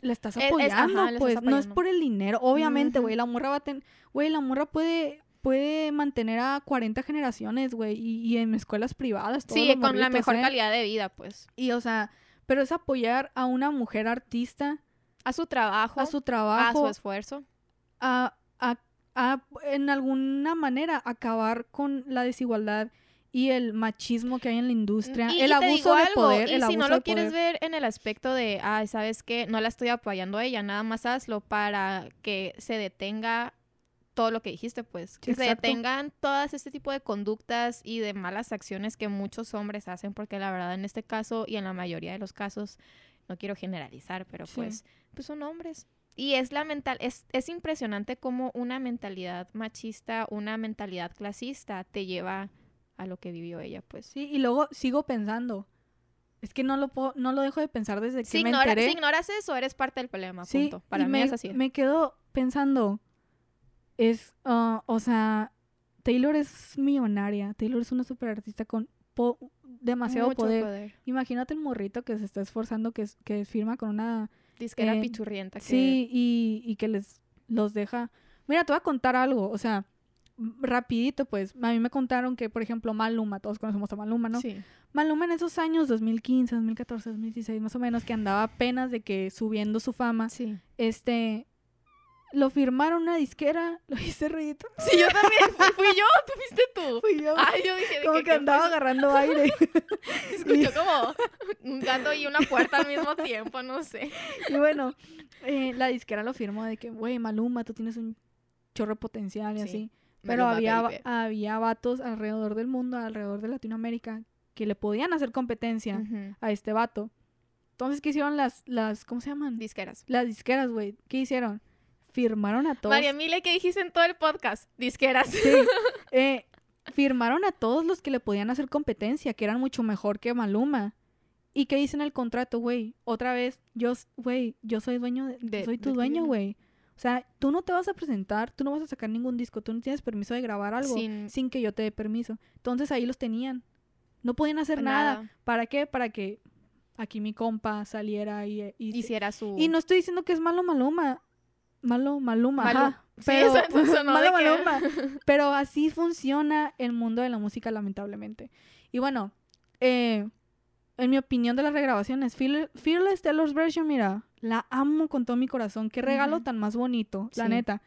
B: la estás
A: Es- es-
B: apoyando,
A: ajá, la estás
B: pues, no es por el dinero, obviamente, güey, la morra va a tener, güey, la morra puede, puede mantener a 40 generaciones, güey, y, y en escuelas privadas, todos
A: Sí,
B: los
A: con la mejor
B: ¿eh?
A: calidad de vida, pues.
B: Y, o sea, pero es apoyar a una mujer artista,
A: A su trabajo,
B: a su
A: a su
B: trabajo,
A: esfuerzo.
B: a, a- a, en alguna manera acabar con la desigualdad y el machismo que hay en la industria,
A: Y-
B: el
A: y te
B: abuso de
A: algo,
B: poder,
A: y
B: el
A: si
B: abuso
A: no lo quieres
B: poder.
A: ver en el aspecto de, ay, ¿sabes qué? No la estoy apoyando a ella, nada más hazlo para que se detenga todo lo que dijiste, pues. Que se
B: Exacto.
A: detengan todas este tipo de conductas y de malas acciones que muchos hombres hacen, porque la verdad en este caso y en la mayoría de los casos, no quiero generalizar, pero
B: Sí.
A: pues, pues son hombres. Y es la mental, es, es impresionante cómo una mentalidad machista, una mentalidad clasista te lleva a lo que vivió ella, pues.
B: Sí, y luego sigo pensando. Es que no lo puedo, no lo dejo de pensar desde que
A: Si,
B: me
A: ignora-
B: enteré.
A: si ignoras eso, eres parte del problema,
B: Sí,
A: punto. Para mí
B: me,
A: es así.
B: me quedo pensando, es, ah, o sea, Taylor es millonaria, Taylor es una super artista con po- demasiado poder. Imagínate el morrito que se está esforzando, que, que firma con una
A: Disquera
B: Eh,
A: pichurrienta. Que...
B: Sí, y, y que les los deja. Mira, te voy a contar algo, o sea, m- rapidito, pues. A mí me contaron que, por ejemplo, Maluma, todos conocemos a Maluma, ¿no?
A: Sí.
B: Maluma en esos años, 2015, 2014, 2016, más o menos, que andaba apenas de que subiendo su fama,
A: Sí.
B: este, lo firmaron una disquera, lo hice ruidito.
A: Sí, yo también. Fui, fui yo, tú fuiste tú.
B: Fui yo.
A: Ay, yo dije
B: como
A: que,
B: que
A: ¿qué
B: andaba
A: fue
B: agarrando aire.
A: Escuchó como un gato y una puerta al mismo tiempo, no sé.
B: y bueno, eh, la disquera lo firmó de que, güey, Maluma, tú tienes un chorro potencial y
A: Sí.
B: así. Pero
A: Maluma,
B: había,
A: baby.
B: había vatos alrededor del mundo, alrededor de Latinoamérica, que le podían hacer competencia a este vato. Entonces, ¿qué hicieron las, las, ¿cómo se llaman?
A: Disqueras.
B: Las disqueras, güey. ¿Qué hicieron? Firmaron a todos.
A: María Emilia, ¿qué dijiste en todo el podcast? Disqueras.
B: Sí. Eh, firmaron a todos los que le podían hacer competencia, que eran mucho mejor que Maluma. ¿Y qué dice en el contrato, güey? Otra vez, yo, güey, yo soy dueño de,
A: De-
B: soy tu
A: de
B: dueño, güey. O sea, tú no te vas a presentar, tú no vas a sacar ningún disco, tú no tienes permiso de grabar algo sin,
A: Sin
B: que yo te dé permiso. Entonces ahí los tenían. No podían hacer nada.
A: nada.
B: ¿Para qué? Para que aquí mi compa saliera y... y,
A: Hiciera su...
B: y no estoy diciendo que es malo Maluma. Malo Maluma,
A: Malu-
B: ajá.
A: Sí,
B: Pero,
A: eso- eso
B: malo
A: que-
B: Maluma. Pero así funciona el mundo de la música, lamentablemente. Y bueno, eh, en mi opinión de las regrabaciones, Fearless, Taylor's Version, mira, la amo con todo mi corazón. Qué regalo tan más bonito, la
A: Sí.
B: neta.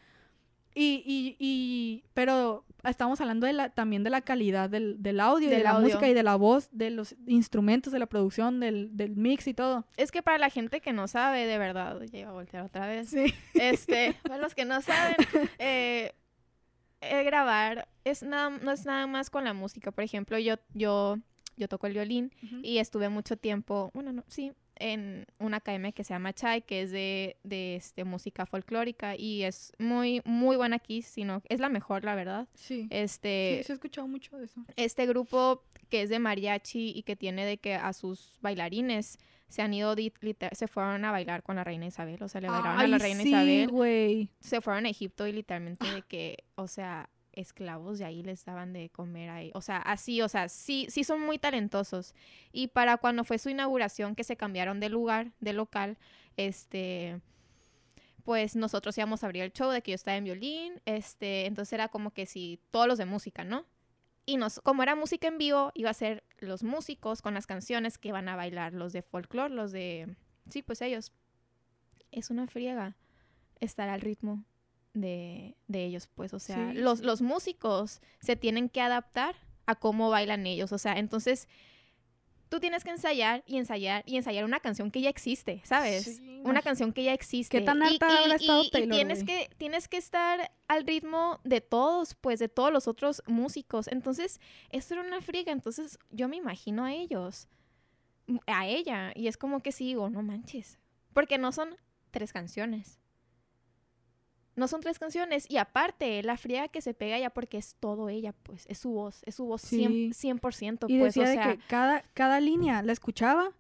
B: Y, y, y, pero estamos hablando de la, también de la calidad del, del audio, de la
A: audio.
B: música y de la voz, de los instrumentos, de la producción, del, del mix y todo.
A: Es que para la gente que no sabe, de verdad, ya iba a voltear otra vez.
B: Sí.
A: Este, para los que no saben, eh, el grabar es nada, no es nada más con la música. Por ejemplo, yo, yo, yo toco el violín y estuve mucho tiempo, bueno, no, sí, en una academia que se llama Chai, que es de, de este, música folclórica y es muy, muy buena aquí, sino es la mejor, la verdad.
B: Sí.
A: Este,
B: sí, sí he escuchado mucho de eso.
A: este grupo que es de mariachi y que tiene de que a sus bailarines se han ido, se fueron a bailar con la reina Isabel, o sea, le bailaron a la reina
B: sí,
A: Isabel se fueron a Egipto y literalmente de que, o sea, esclavos de ahí les daban de comer ahí. O sea, así, o sea, sí, sí son muy talentosos. Y para cuando fue su inauguración, que se cambiaron de lugar, de local, este, pues nosotros íbamos a abrir el show de que yo estaba en violín, este, entonces era como que si todos los de música, ¿no? Y nos, como era música en vivo, iba a ser los músicos con las canciones que van a bailar, los de folclore, los de, sí, pues ellos. Es una friega estar al ritmo de, de ellos, pues, o sea,
B: Sí,
A: los, los músicos se tienen que adaptar a cómo bailan ellos, o sea, entonces tú tienes que ensayar y ensayar y ensayar una canción que ya existe, ¿sabes?
B: Sí,
A: una canción que ya existe.
B: ¿Qué tan
A: Y-
B: harta
A: y-
B: habrá estado
A: y- y tienes
B: güey?
A: que tienes que estar al ritmo de todos, pues de todos los otros músicos. Entonces, esto era una friega, entonces yo me imagino a ellos a ella y es como que sí digo, no manches, porque no son tres canciones. No son tres canciones y aparte la friega que se pega ya porque es todo ella, pues es su voz, es su voz
B: Sí.
A: 100%, 100%
B: Y
A: pues,
B: decía
A: o
B: de
A: sea,
B: que cada, cada línea la escuchaba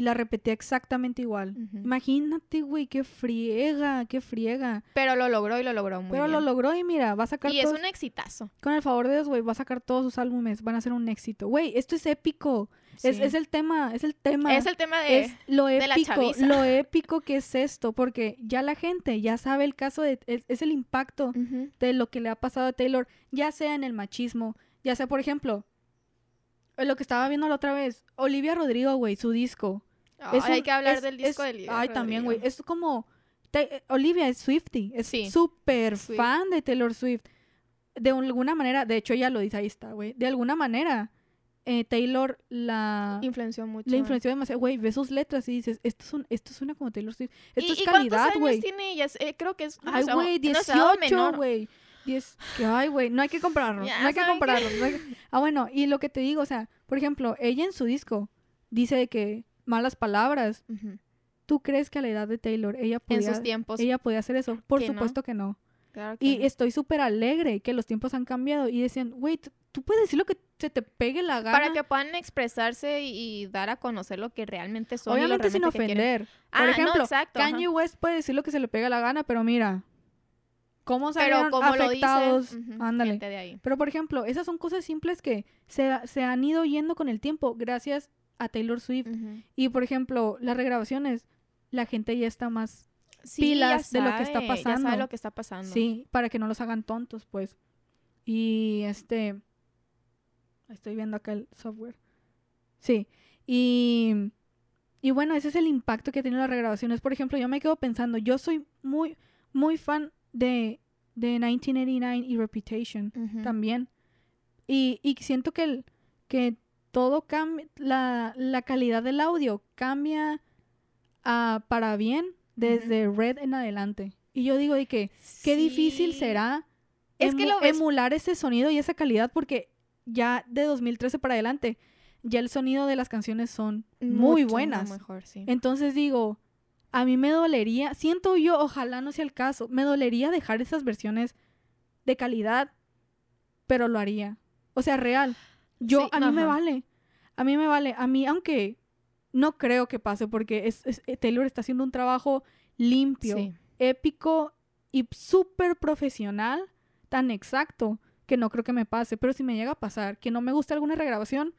B: y la repetía exactamente igual. Imagínate, güey, qué friega, qué friega.
A: pero lo logró y lo logró muy
B: Pero
A: bien.
B: lo logró y mira, va a sacar
A: y es un exitazo.
B: con el favor de Dios, güey, va a sacar todos sus álbumes, van a ser un éxito. Güey, esto es épico. Es,
A: Sí.
B: es el tema, es el tema.
A: Es el tema de...
B: es lo
A: de la
B: épico, lo épico que es esto, porque ya la gente ya sabe el caso de, es, es el impacto de lo que le ha pasado a Taylor, ya sea en el machismo, ya sea, por ejemplo, lo que estaba viendo la otra vez, Olivia Rodrigo, güey, su disco. Es
A: hay
B: un-
A: que hablar
B: es-
A: del disco
B: es-
A: de Olivia
B: Ay, también, güey, es como, eh, Olivia es Swifty, es
A: Sí.
B: súper fan de Taylor Swift. De alguna manera, de hecho ella lo dice, ahí está, güey, de alguna manera, eh, Taylor la...
A: Influenció mucho.
B: Le influenció demasiado, güey, ves sus letras y dices, esto, son, esto suena como Taylor Swift. Esto
A: ¿Y,
B: es
A: y
B: calidad, güey.
A: tiene ella? Eh, creo que es...
B: Ay,
A: no
B: güey,
A: no sé, algo
B: 18,
A: menor.
B: güey. Diez- que, Ay, güey, no hay que compararlos.
A: Ya
B: no hay que no hay que- Ah, bueno, y lo que te digo, o sea, por ejemplo, ella en su disco dice de que malas palabras. ¿Tú crees que a la edad de Taylor ella
A: En
B: podía,
A: sus tiempos.
B: ella podía hacer eso? Por
A: que no.
B: supuesto que no.
A: claro que
B: Y
A: no.
B: estoy súper alegre que los tiempos han cambiado y decían, güey, tú- puedes decir lo que se te pegue la gana.
A: Para que puedan expresarse y, y dar a conocer lo que realmente son. y lo
B: Obviamente sin
A: realmente quieren.
B: ofender.
A: Ah,
B: Por
A: no,
B: ejemplo,
A: exacto, ajá.
B: Kanye West puede decir lo que se le pega la gana, pero mira, ¿cómo
A: Pero
B: salieron
A: lo
B: afectados?
A: ujú,
B: Ándale.
A: gente de ahí.
B: Pero, por ejemplo, esas son cosas simples que se, se han ido yendo con el tiempo gracias a Taylor Swift. Y, por ejemplo, las regrabaciones, la gente ya está más...
A: Sí,
B: pilas de lo que está
A: sabe, Ya
B: pasando.
A: sabe lo que está pasando.
B: Sí, para que no los hagan tontos, pues. Y, este... Estoy viendo acá el software. Sí. Y... Y bueno, ese es el impacto que tienen las regrabaciones. Por ejemplo, yo me quedo pensando, yo soy muy, muy fan de, de 1989 y Reputation también. Y, y siento que, el, que todo cambia, la, la calidad del audio cambia ah, para bien desde Red en adelante. Y yo digo de que qué difícil será
A: Es que
B: emu-
A: lo ves-
B: emular ese sonido y esa calidad porque ya de 2013 para adelante ya el sonido de las canciones son muy
A: Mucho
B: buenas.
A: mejor, sí.
B: Entonces digo, a mí me dolería, siento yo, ojalá no sea el caso, me dolería dejar esas versiones de calidad, pero lo haría. O sea, real. Yo,
A: Sí,
B: a mí me vale. A mí me vale. A mí, aunque no creo que pase, porque es, es- eh, Taylor está haciendo un trabajo limpio,
A: Sí.
B: épico y súper profesional, tan exacto, que no creo que me pase. Pero si me llega a pasar que no me gusta alguna regrabación,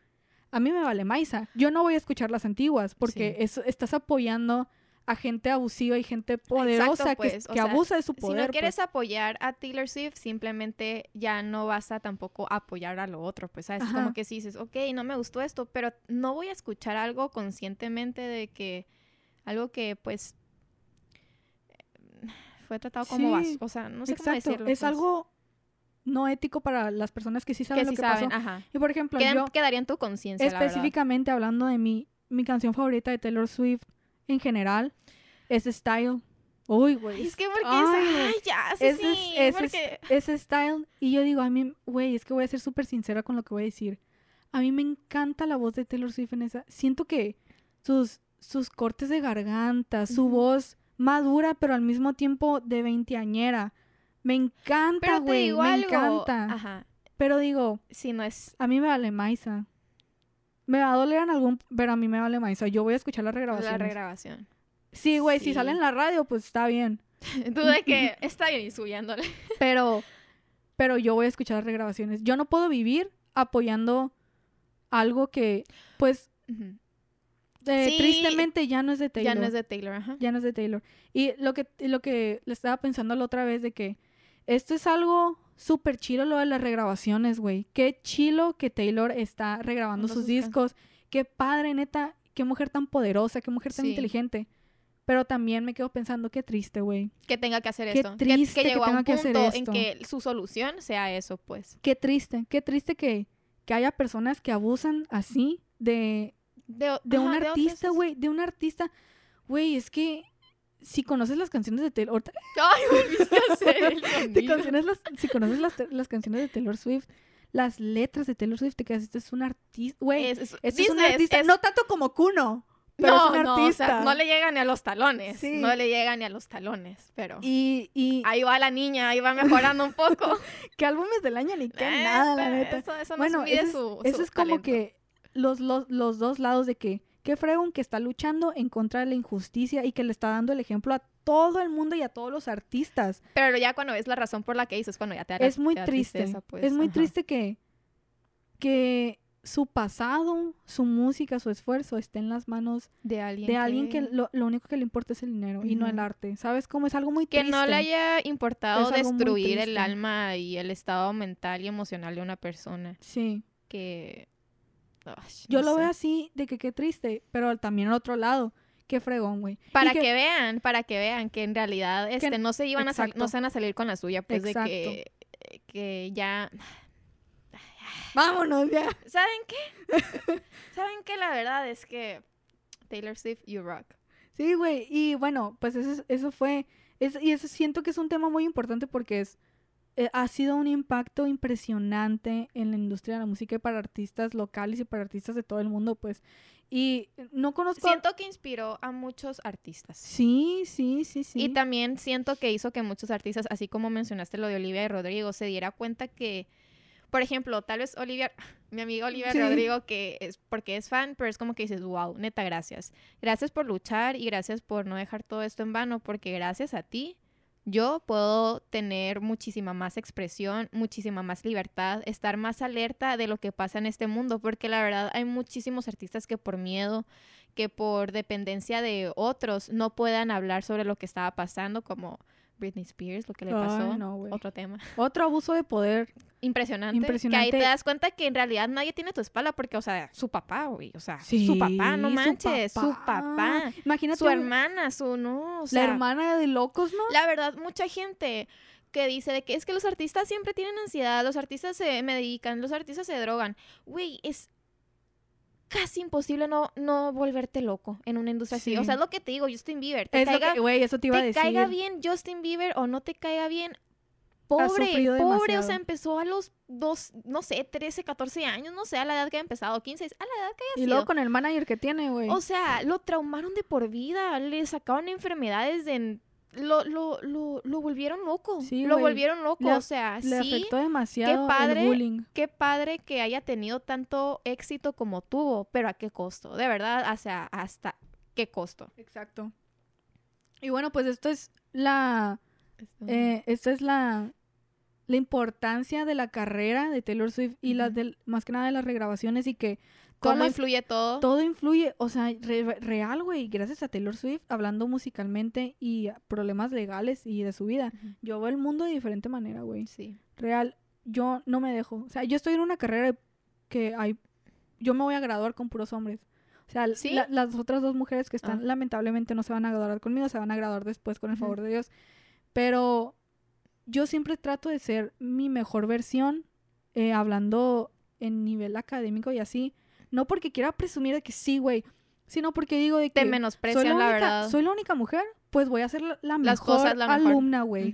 B: a mí me vale maisa. Yo no voy a escuchar las antiguas porque
A: Sí.
B: eso, estás apoyando a gente abusiva y gente poderosa que,
A: pues,
B: que
A: sea,
B: abusa de su
A: Si
B: poder.
A: no quieres
B: pues.
A: apoyar a Taylor Swift, simplemente ya no vas a tampoco apoyar a lo otro. Pues, ¿sabes?
B: Ajá.
A: como que si dices, ok, no me gustó esto, pero no voy a escuchar algo conscientemente de que algo que, pues, eh, fue tratado como
B: Sí,
A: vas. O sea, no sé cómo decirlo.
B: es
A: pues,
B: algo no ético para las personas que sí saben
A: que
B: lo
A: sí
B: que
A: saben.
B: pasó.
A: Ajá.
B: Y por ejemplo,
A: Quedan-
B: yo
A: quedaría en tu conciencia, la
B: específicamente hablando de mi, mi canción favorita de Taylor Swift en general, es Style. Uy, güey.
A: Es que porque
B: Ay,
A: es, ay, ya, sí,
B: ese,
A: sí,
B: es, ese,
A: porque...
B: es- ese style. Y yo digo, a mí, güey, es que voy a ser súper sincera con lo que voy a decir. A mí me encanta la voz de Taylor Swift en esa. Siento que sus, sus cortes de garganta, su voz madura, pero al mismo tiempo de veinteañera. Me encanta, güey. Me
A: algo.
B: encanta.
A: Ajá.
B: Pero digo,
A: Sí, no es
B: a mí me vale maisa. Me va a doler en algún, pero a mí me vale maisa. Yo voy a escuchar las
A: la
B: regrabaciones.
A: regrabación.
B: sí, güey,
A: Sí.
B: si sale en la radio, pues está bien.
A: Tú de que está bien y subiéndole.
B: Pero, pero yo voy a escuchar las regrabaciones. Yo no puedo vivir apoyando algo que, pues, eh,
A: Sí,
B: tristemente ya no es de Taylor.
A: Ya no es de Taylor, ajá.
B: Ya no es de Taylor. Y lo que, lo que le estaba pensando la otra vez de que esto es algo súper chilo lo de las regrabaciones, güey. Qué chilo que Taylor está regrabando sus discos. Qué padre, neta. Qué mujer tan poderosa, qué mujer tan
A: Sí.
B: inteligente. Pero también me quedo pensando, qué triste, güey.
A: Que tenga que hacer
B: Qué
A: esto. Que-
B: triste
A: que,
B: que
A: llegó a
B: tenga
A: un
B: que hacer
A: punto en
B: esto.
A: que su solución sea eso, pues.
B: Qué triste, qué triste que, que haya personas que abusan así de,
A: De,
B: de un
A: ajá, de
B: artista, güey, de un artista. Güey, es que si conoces las canciones de Taylor,
A: Ay, volviste a hacer
B: te canciones las- si conoces las, las canciones de Taylor Swift, las letras de Taylor Swift, te quedas, este es un artista, güey,
A: Es- es-
B: este es un artista,
A: es-
B: no tanto como Kuno, pero
A: no,
B: es un
A: no, o
B: artista.
A: sea, no le llega ni a los talones.
B: Sí.
A: No le llega ni a los talones, pero...
B: Y, y
A: Ahí va la niña, ahí va mejorando un poco.
B: que álbumes del año ni que
A: Eh,
B: nada, la neta.
A: Eso, eso no
B: bueno, eso
A: su,
B: eso es como
A: talento.
B: que los, los, los dos lados de que, que Fregon que está luchando en contra de la injusticia y que le está dando el ejemplo a todo el mundo y a todos los artistas.
A: Pero ya cuando ves la razón por la que dices, cuando ya te
B: es muy
A: te
B: triste.
A: tristeza, pues,
B: es muy
A: ajá.
B: triste que, que su pasado, su música, su esfuerzo esté en las manos
A: De alguien
B: de alguien que lo, lo único que le importa es el dinero y no el arte. ¿Sabes cómo? Es algo muy
A: que
B: triste.
A: no le haya importado
B: Es
A: destruir el alma y el estado mental y emocional de una persona.
B: Sí.
A: Que... Ay,
B: Yo
A: no
B: lo
A: sé.
B: veo así, de que qué triste, pero también al otro lado, qué fregón, güey.
A: Para
B: que-
A: que, vean, para que vean que en realidad este, no se iban a no se van a salir con la suya, pues
B: Exacto.
A: de que, que ya
B: Vámonos ya.
A: ¿Saben qué? ¿Saben qué? La verdad es que Taylor Swift, you rock.
B: Sí, güey. Y bueno, pues eso, es- eso fue. es- y eso siento que es un tema muy importante porque es. Eh, ha sido un impacto impresionante en la industria de la música y para artistas locales y para artistas de todo el mundo, pues. Y no conozco. a-
A: Siento que inspiró a muchos artistas.
B: Sí, sí, sí, sí.
A: Y también siento que hizo que muchos artistas, así como mencionaste lo de Olivia y Rodrigo, se diera cuenta que, por ejemplo, tal vez Olivia, mi amiga Olivia
B: Sí.
A: Rodrigo, que es porque es fan, pero es como que dices, wow, neta, gracias. Gracias por luchar y gracias por no dejar todo esto en vano, porque gracias a ti yo puedo tener muchísima más expresión, muchísima más libertad, estar más alerta de lo que pasa en este mundo, porque la verdad hay muchísimos artistas que por miedo, que por dependencia de otros no puedan hablar sobre lo que estaba pasando, como Britney Spears, lo que le
B: Ay,
A: pasó.
B: no, güey.
A: Otro tema.
B: Otro abuso de poder.
A: Impresionante. Que ahí
B: Impresionante.
A: te das cuenta que en realidad nadie tiene tu espalda porque, o sea, su papá, güey. O sea,
B: Sí,
A: su papá, no
B: su
A: manches. Su
B: papá.
A: papá.
B: Imagínate
A: Su hermana, su no. O
B: la hermana de locos, ¿no?
A: la verdad, mucha gente que dice de que es que los artistas siempre tienen ansiedad, los artistas se medican, los artistas se drogan. Güey, es casi imposible no, no volverte loco en una industria así. O sea, es lo que te digo, Justin Bieber. Te
B: Es
A: caiga,
B: que, güey, eso te iba a
A: te
B: decir.
A: caiga bien Justin Bieber o no te caiga bien. Pobre, pobre, o sea, empezó a los dos, no sé, 13, 14 años, no sé, a la edad que haya empezado, 15, a la edad que haya
B: Y
A: sido.
B: luego con el manager que tiene, güey.
A: O sea, lo traumaron de por vida, le sacaron enfermedades de... Lo, lo, lo, lo volvieron loco.
B: Sí,
A: lo volvieron loco.
B: Le-
A: o sea,
B: Le
A: sí,
B: afectó demasiado
A: padre.
B: el bullying.
A: qué padre que haya tenido tanto éxito como tuvo, pero a qué costo. De verdad, o sea, hasta qué costo.
B: Exacto. Y bueno, pues esto es la... eh, esta es la, la importancia de la carrera de Taylor Swift y las
A: Ujú.
B: del, más que nada de las regrabaciones y que
A: ¿Cómo
B: las-
A: influye todo?
B: todo influye, o sea, re- real, güey, gracias a Taylor Swift, hablando musicalmente y problemas legales y de su vida. Yo veo el mundo de diferente manera, güey.
A: Sí.
B: Real, yo no me dejo. O sea, yo estoy en una carrera que hay, yo me voy a graduar con puros hombres. O sea,
A: ¿Sí?
B: la- las otras dos mujeres que están,
A: Ah.
B: lamentablemente no se van a graduar conmigo, se van a graduar después con el favor de Dios. Pero yo siempre trato de ser mi mejor versión, eh, hablando en nivel académico y así. No porque quiera presumir de que sí, güey, sino porque digo de que
A: Te
B: soy
A: menosprecian,
B: la,
A: la,
B: única,
A: verdad.
B: soy la única mujer, pues voy a ser la, la
A: Las
B: mejor
A: cosas la
B: alumna, güey.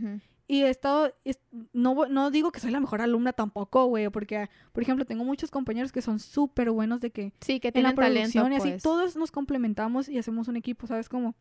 B: Y he estado, es- no, no digo que soy la mejor alumna tampoco, güey, porque, por ejemplo, tengo muchos compañeros que son súper buenos de que
A: Sí, que
B: en la
A: tienen talento,
B: producción y así,
A: pues.
B: todos nos complementamos y hacemos un equipo, ¿sabes cómo?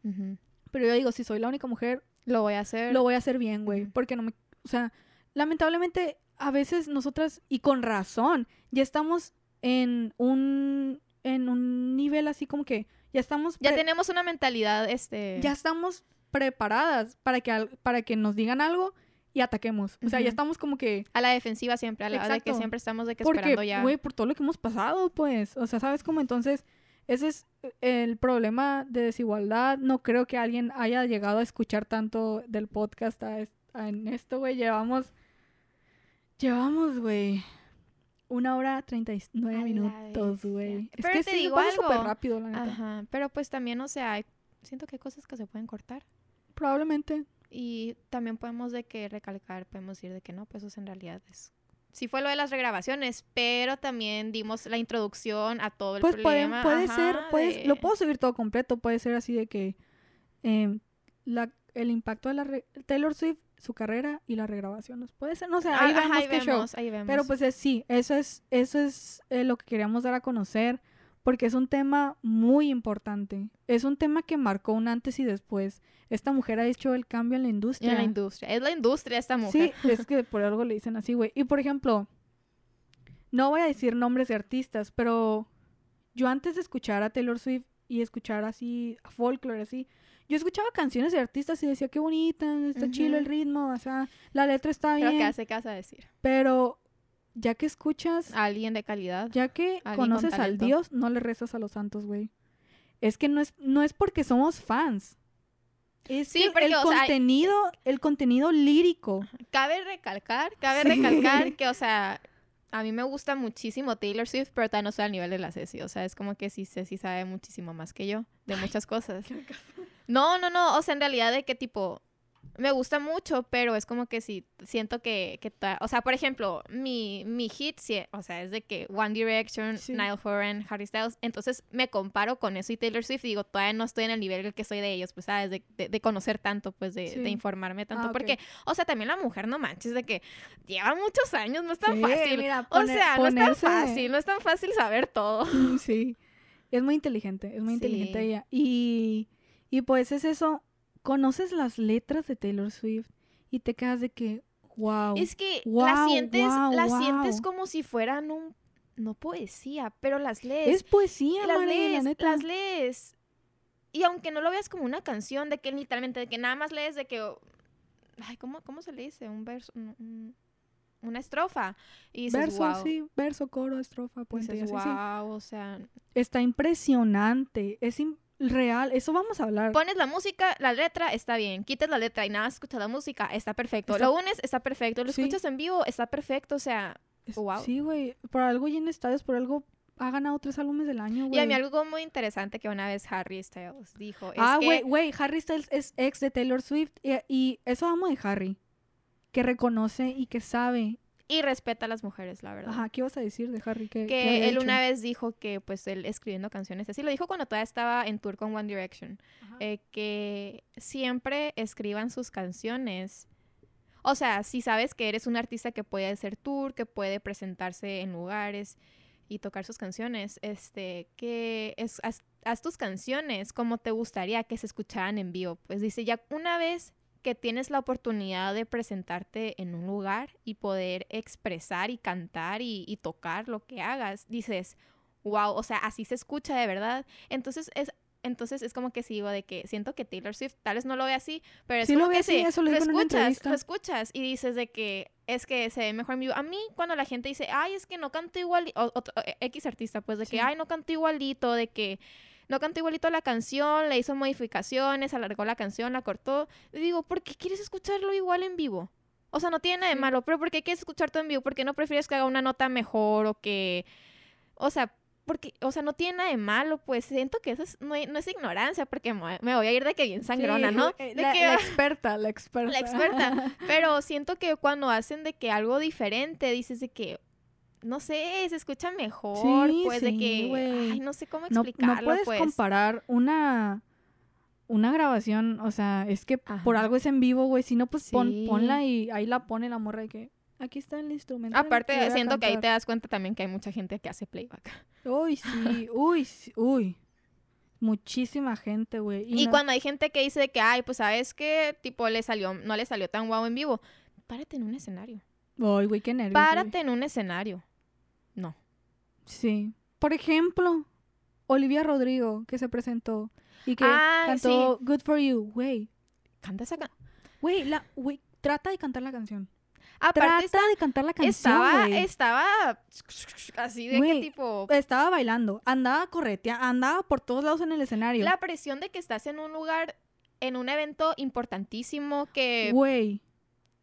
B: Pero yo digo, si soy la única mujer,
A: Lo voy a hacer.
B: lo voy a hacer bien, güey, porque no me, o sea, lamentablemente a veces nosotras, y con razón, ya estamos en un, en un nivel así como que ya estamos,
A: Ya tenemos una mentalidad, este...
B: ya estamos preparadas para que, para que nos digan algo y ataquemos. O sea, ya estamos como que...
A: A la defensiva siempre, a la de que siempre estamos de que
B: Porque,
A: esperando ya.
B: güey, por todo lo que hemos pasado, pues. O sea, ¿sabes cómo? Entonces, ese es el problema de desigualdad. No creo que alguien haya llegado a escuchar tanto del podcast a en esto, güey. Llevamos... Llevamos, güey... Una hora treinta y nueve
A: A la
B: minutos,
A: bestia.
B: güey. Es
A: Pero
B: que
A: te
B: sí,
A: digo algo.
B: súper rápido, la neta.
A: Ajá, pero pues también, o sea, siento que hay cosas que se pueden cortar.
B: Probablemente.
A: Y también podemos de que recalcar, podemos decir de que no, pues eso en realidad es sí fue lo de las regrabaciones, pero también dimos la introducción a todo el
B: Pues puede,
A: problema.
B: puede
A: ajá,
B: ser, puede-
A: de-
B: lo puedo subir todo completo, puede ser así de que em, la, el impacto de la re- Taylor Swift, su carrera y las regrabaciones. Puede ser, no sé,
A: Ah,
B: ahí
A: ajá,
B: vemos
A: ahí
B: qué show.
A: vemos, ahí vemos.
B: Pero pues es, sí, eso es, eso es eh, lo que queríamos dar a conocer, porque es un tema muy importante. Es un tema que marcó un antes y después. Esta mujer ha hecho el cambio en la industria.
A: en la industria. Es la industria esta mujer.
B: Sí, es que por algo le dicen así, güey. Y por ejemplo, no voy a decir nombres de artistas, pero yo antes de escuchar a Taylor Swift y escuchar así a folklore así, yo escuchaba canciones de artistas y decía qué bonita, está chilo el
A: Ujú.
B: ritmo, o sea, la letra está bien,
A: que hace casa decir.
B: pero ya que escuchas,
A: Alguien de calidad.
B: ya que
A: con
B: conoces al. Dios, no le rezas a los santos, güey. Es que no es no es porque somos fans. Es
A: Sí,
B: que
A: porque,
B: el
A: o sea,
B: contenido, el contenido lírico.
A: Cabe recalcar, cabe recalcar que, o sea, a mí me gusta muchísimo Taylor Swift, pero todavía no estoy al nivel de la Ceci. O sea, es como que sí, Ceci sabe muchísimo más que yo de muchas cosas. No, no, no. O sea, en realidad de que tipo, me gusta mucho, pero es como que sí, siento que, que o sea, por ejemplo, mi, mi hit, sí, o sea, es de que One Direction,
B: Sí.
A: Niall Horan, Harry Styles, entonces me comparo con eso y Taylor Swift y digo, todavía no estoy en el nivel en el que soy de ellos, pues, ¿sabes? De, de, de conocer tanto, pues, de,
B: Sí.
A: de informarme tanto,
B: Ah,
A: porque, o sea, también la mujer, no manches, de que lleva muchos años, no es tan
B: Sí,
A: fácil.
B: mira,
A: o sea, no es tan fácil, no es tan fácil saber todo.
B: Sí. Es muy inteligente, es muy inteligente ella. Y, y pues es eso, conoces las letras de Taylor Swift y te quedas de que, wow.
A: Es que las sientes, las sientes como si fueran un, no poesía, pero las lees.
B: es poesía,
A: las
B: Mari, la
A: lees,
B: neta.
A: las lees. Y aunque no lo veas como una canción, de que literalmente, de que nada más lees de que, oh, ay, ¿cómo, cómo se le dice? Un verso, un- un- una estrofa. Y dices,
B: verso,
A: wow.
B: sí, verso, coro, estrofa, puente,
A: dices,
B: así, sí.
A: wow, o sea,
B: Está impresionante, es im- real, eso vamos a hablar.
A: pones la música, la letra, está bien. Quitas la letra y nada escuchas la música, está perfecto.
B: Está-
A: Lo unes, está perfecto. Lo
B: Sí.
A: escuchas en vivo, está perfecto. O sea,
B: Es-
A: wow.
B: Sí, güey, por algo llena estadios, por algo ha ganado tres álbumes del año, güey.
A: Y a mí algo muy interesante que una vez Harry Styles dijo es
B: ah,
A: que
B: güey, güey, Harry Styles es ex de Taylor Swift y, y eso amo de Harry, que reconoce y que sabe.
A: Y respeta a las mujeres, la verdad.
B: Ajá, ¿qué ibas a decir de Harry? ¿Qué, qué
A: que él
B: hecho?
A: una vez dijo que pues él escribiendo canciones así lo dijo cuando todavía estaba en tour con One Direction eh, que siempre escriban sus canciones o sea si sabes que eres un artista que puede hacer tour que puede presentarse en lugares y tocar sus canciones este que es haz, haz tus canciones como te gustaría que se escucharan en vivo pues dice ya una vez que tienes la oportunidad de presentarte en un lugar y poder expresar y cantar y, y tocar lo que hagas, dices, wow, o sea, así se escucha de verdad. Entonces es, entonces es como que sí, digo, de que siento que Taylor Swift tal vez no lo ve así, pero es
B: Sí
A: como
B: lo ve
A: que
B: así,
A: sí,
B: eso lo una
A: escuchas, lo escuchas y dices de que es que se ve mejor en vivo. A mí cuando la gente dice, ay, es que no canto igual, o, otro- eh, X artista, pues de que,
B: Sí.
A: ay, no canto igualito, de que no cantó igualito la canción, le hizo modificaciones, alargó la canción, la cortó. Y digo, ¿por qué quieres escucharlo igual en vivo? O sea, no tiene nada de malo, pero ¿por qué quieres escucharte en vivo? ¿Por qué no prefieres que haga una nota mejor o que... O sea, porque, o sea, no tiene nada de malo, pues siento que eso es- no, no es ignorancia, porque me voy- a ir de que bien sangrona,
B: Sí,
A: ¿no?
B: eh,
A: De
B: la,
A: que-
B: la experta, la experta.
A: la experta. Pero siento que cuando hacen de que algo diferente, dices de que, no sé, se escucha mejor,
B: Sí,
A: pues de que, ay, no sé cómo explicarlo,
B: no puedes
A: pues.
B: comparar una una grabación, o sea, es que por algo es en vivo, güey, si no pues pon-
A: Sí.
B: ponla y ahí la pone la morra de que aquí está el instrumento.
A: Aparte,
B: a
A: siento que ahí te
B: cantar".
A: das cuenta también que hay mucha gente que hace playback.
B: Uy, sí, uy, sí, uy. Muchísima gente, güey.
A: Y
B: no-
A: cuando hay gente que dice que, ay, pues sabes que tipo le salió, no le salió tan guau en vivo, párate en un escenario.
B: Ay, güey, qué nervios. güey.
A: Párate en un escenario. No.
B: Sí. Por ejemplo, Olivia Rodrigo, que se presentó y que cantó Good for You, güey.
A: Canta esa can-
B: Güey, la güey, trata de cantar la canción.
A: Aparte
B: Trata de cantar la canción,
A: estaba, estaba así de que
B: Güey,
A: tipo
B: Estaba bailando, andaba corretea, andaba por todos lados en el escenario.
A: la presión de que estás en un lugar, en un evento importantísimo que
B: Güey.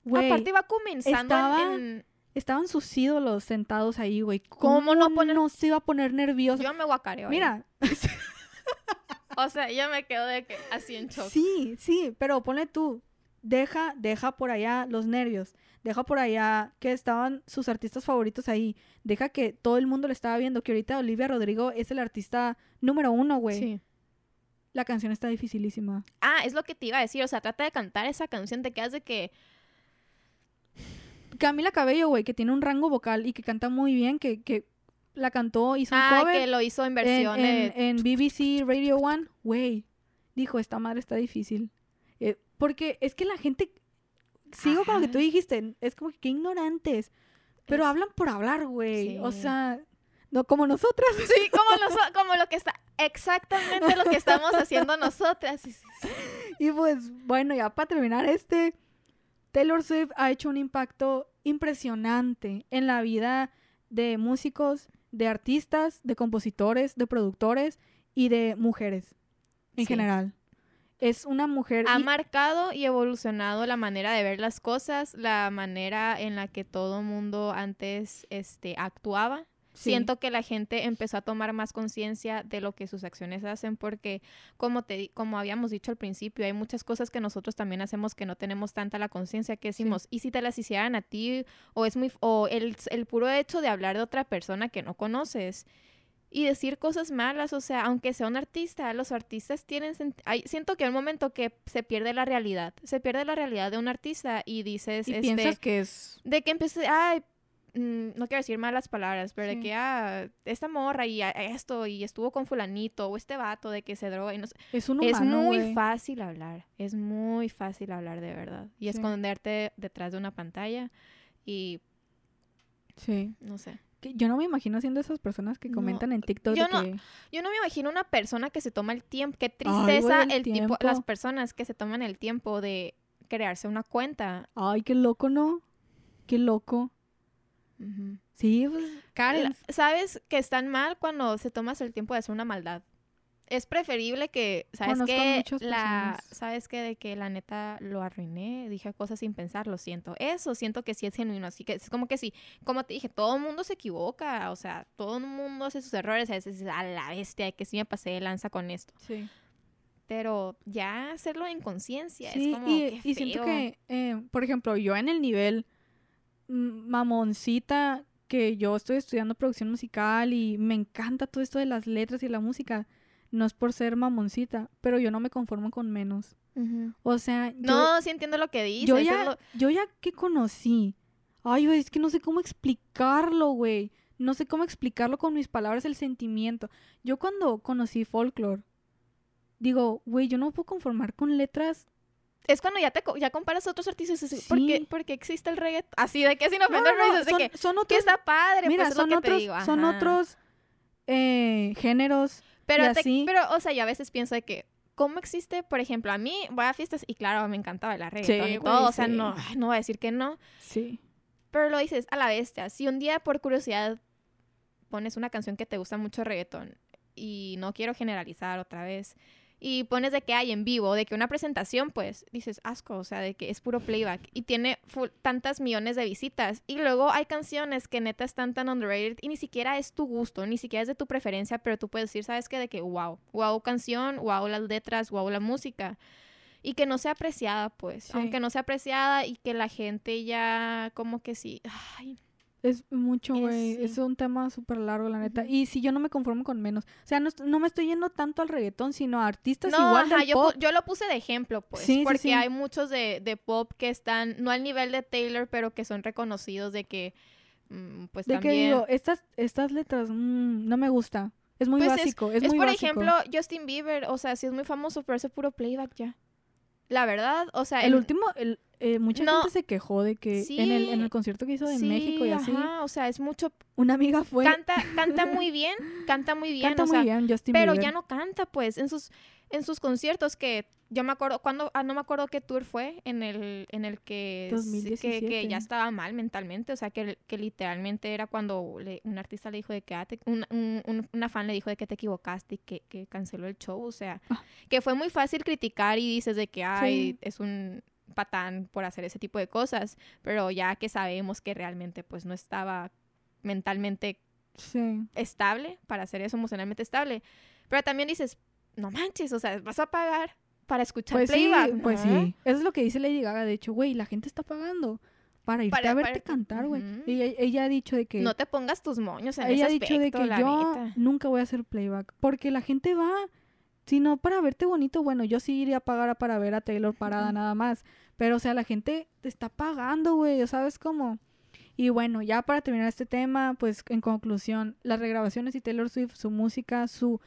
A: Aparte va comenzando en-
B: estaba-
A: en,
B: estaban sus ídolos sentados ahí, güey.
A: ¿Cómo no poner-
B: no se iba a poner nervioso?
A: yo me guacareo.
B: Mira,
A: o sea, yo me quedo de que así en shock.
B: sí, sí, pero ponle tú, deja, deja por allá los nervios. deja por allá que estaban sus artistas favoritos ahí, deja que todo el mundo lo estaba viendo, que ahorita Olivia Rodrigo es el artista número uno, güey.
A: Sí.
B: La canción está dificilísima.
A: Ah, es lo que te iba a decir. O sea, trata de cantar esa canción. Te quedas de que.
B: Camila Cabello, güey, que tiene un rango vocal y que canta muy bien, que, que la cantó, hizo un
A: Ah,
B: cover
A: que lo hizo en versión
B: en- BBC Radio One, güey, dijo, esta madre está difícil. Eh, porque es que la gente, sigo con lo que tú dijiste, es como que qué ignorantes, pero
A: Es-
B: hablan por hablar, güey. O sea, no como nosotras.
A: Sí, como, noso- como lo que está. Exactamente lo que estamos haciendo nosotras.
B: Y pues, bueno, ya para terminar este, Taylor Swift ha hecho un impacto impresionante en la vida de músicos, de artistas, de compositores, de productores y de mujeres en
A: Sí.
B: general. Es una mujer...
A: Ha
B: y-
A: marcado y evolucionado la manera de ver las cosas, la manera en la que todo mundo antes este, actuaba.
B: Sí,
A: Siento que la gente empezó a tomar más conciencia de lo que sus acciones hacen porque, como, te, como habíamos dicho al principio, hay muchas cosas que nosotros también hacemos que no tenemos tanta la conciencia que decimos, ¿y si te las hicieran a ti? O, es muy, o el, el puro hecho de hablar de otra persona que no conoces y decir cosas malas, o sea, aunque sea un artista, los artistas tienen... hay- siento que hay un momento que se pierde la realidad, se pierde la realidad de un artista y dices,
B: y
A: este,
B: piensas que es...
A: de que empecé, ay, no quiero decir malas palabras, pero
B: Sí.
A: de que, ah, esta morra y esto, y estuvo con fulanito, o este vato de que se droga, y no sé.
B: Es un
A: es muy fácil hablar, es muy fácil hablar de verdad. Y
B: Sí.
A: esconderte detrás de una pantalla y,
B: Sí.
A: no sé.
B: Que yo no me imagino siendo esas personas que
A: No,
B: comentan en TikTok
A: yo
B: de
A: no-
B: que...
A: Yo no me imagino una persona que se toma el tiempo, qué
B: Ay,
A: tristeza
B: el
A: el tipo,
B: tiempo.
A: las personas que se toman el tiempo de crearse una cuenta.
B: Ay, qué loco, ¿no? Qué loco. Sí, pues... Karen.
A: Sabes que están mal cuando se tomas el tiempo de hacer una maldad. Es preferible que, ¿sabes qué? La,
B: personas.
A: ¿Sabes qué? De que la neta lo arruiné, dije cosas sin pensar, lo siento. Eso siento que sí es genuino, así que es como que sí, como te dije, todo el mundo se equivoca, o sea, todo el mundo hace sus errores, a veces a la bestia, que sí me pasé de lanza con esto.
B: Sí.
A: Pero ya hacerlo en conciencia
B: Sí,
A: es como
B: y, y siento que, eh, por ejemplo, yo en el nivel mamoncita, que yo estoy estudiando producción musical y me encanta todo esto de las letras y la música, no es por ser mamoncita, pero yo no me conformo con menos. O sea, yo,
A: No, sí entiendo lo que dices.
B: yo, ya,
A: lo-
B: yo ya que conocí, ay, es que no sé cómo explicarlo, güey. No sé cómo explicarlo con mis palabras, el sentimiento. Yo cuando conocí folklore, digo, güey, yo no puedo conformar con letras
A: Es cuando ya te ya comparas a otros artistas y dices, ¿por, qué,
B: Sí.
A: por qué existe el reggaetón? Así de que sin
B: No,
A: ofender,
B: no,
A: dices de
B: son,
A: que,
B: son
A: que
B: otros,
A: está padre,
B: mira,
A: pues es
B: son
A: lo que te
B: otros,
A: digo.
B: son otros eh, géneros.
A: Pero,
B: y
A: te-
B: así.
A: pero, o sea, yo a veces pienso de que, ¿cómo existe? Por ejemplo, a mí voy a fiestas y claro, me encanta bailar reggaetón
B: Sí,
A: y
B: güey,
A: todo. O sea,
B: sí.
A: no, no voy a decir que no.
B: Sí.
A: Pero lo dices a la bestia. Si un día por curiosidad pones una canción que te gusta mucho reggaetón y no quiero generalizar otra vez y pones de que hay en vivo, de que una presentación, pues dices asco, o sea, de que es puro playback y tiene full- tantas millones de visitas y luego hay canciones que neta están tan underrated y ni siquiera es tu gusto, ni siquiera es de tu preferencia, pero tú puedes decir, ¿sabes qué? De que wow, wow canción, wow las letras, wow la música y que no sea apreciada, pues,
B: Sí.
A: aunque no sea apreciada y que la gente ya como que sí, ay,
B: Es mucho,
A: Es-
B: güey.
A: sí.
B: Es un tema súper largo, la neta. Y si yo no me conformo con menos. O sea, no, no me estoy yendo tanto al reggaetón, sino a artistas
A: no,
B: igual
A: ajá,
B: del
A: yo,
B: pop.
A: yo lo puse de ejemplo, pues,
B: Sí,
A: porque
B: sí.
A: hay muchos de, de pop que están, no al nivel de Taylor, pero que son reconocidos de que, mm, pues
B: de que
A: también...
B: digo, estas, estas letras mm, no me gusta. Es muy
A: Pues es-
B: básico. Es,
A: es
B: muy
A: por
B: básico.
A: ejemplo Justin Bieber, o sea, sí es muy famoso, pero hace puro playback ya. La verdad, o sea,
B: el
A: en-
B: último, el, eh, mucha
A: No.
B: gente se quejó de que en, el, en el concierto que hizo de
A: sí,
B: México y así,
A: ajá, o sea, es mucho,
B: una amiga fue.
A: canta, canta muy bien, canta muy bien,
B: canta
A: o
B: muy
A: sea,
B: bien Justin
A: pero
B: Bieber.
A: ya no canta, pues, en sus, en sus conciertos que yo me acuerdo, cuando, ah, no me acuerdo qué tour fue, en el, en el que, s- que, que
B: 2017.
A: ya estaba mal mentalmente, o sea, que, que literalmente era cuando le- un artista le dijo de que, ah, te- un- un- un- una fan le dijo de que te equivocaste y que, que canceló el show, o sea,
B: Ah.
A: que fue muy fácil criticar y dices de que, ay,
B: Sí.
A: es un patán por hacer ese tipo de cosas, pero ya que sabemos que realmente pues no estaba mentalmente
B: Sí.
A: estable para hacer eso emocionalmente estable. Pero también dices, no manches, o sea, vas a pagar para escuchar
B: Pues
A: playback.
B: sí, pues sí. Eso es lo que dice Lady Gaga. De hecho, güey, la gente está pagando. para irte
A: Para-
B: a verte
A: para-
B: cantar, güey.
A: Ujú.
B: ella, ella ha dicho de que...
A: No te pongas tus moños en
B: ella ha dicho de que yo
A: neta.
B: nunca voy a hacer playback. Porque la gente va, si no para verte bonito, bueno, yo sí iría a pagar para ver a Taylor parada nada más. Pero, o sea, la gente te está pagando, güey, ¿sabes cómo? Y bueno, ya para terminar este tema, pues en conclusión, las regrabaciones y Taylor Swift, su música, su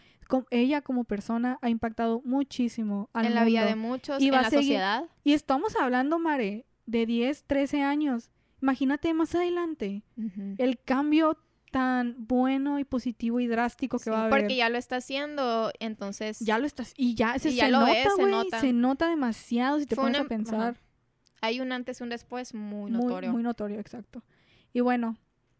B: ella como persona ha impactado muchísimo al
A: en la vida de muchos,
B: Y
A: en
B: va
A: la
B: seguir-
A: sociedad.
B: Y estamos hablando, Mare, de 10, 13 años. Imagínate más adelante el cambio tan bueno y positivo y drástico que
A: Sí,
B: va a haber.
A: porque ya lo está haciendo, entonces
B: Ya lo estás y ya se,
A: Y ya
B: se
A: lo
B: nota,
A: ves, se
B: güey,
A: nota.
B: se nota demasiado si te
A: Fue
B: pones
A: una-
B: a pensar.
A: ajá. hay un antes y un después muy notorio.
B: muy notorio, exacto. Y bueno,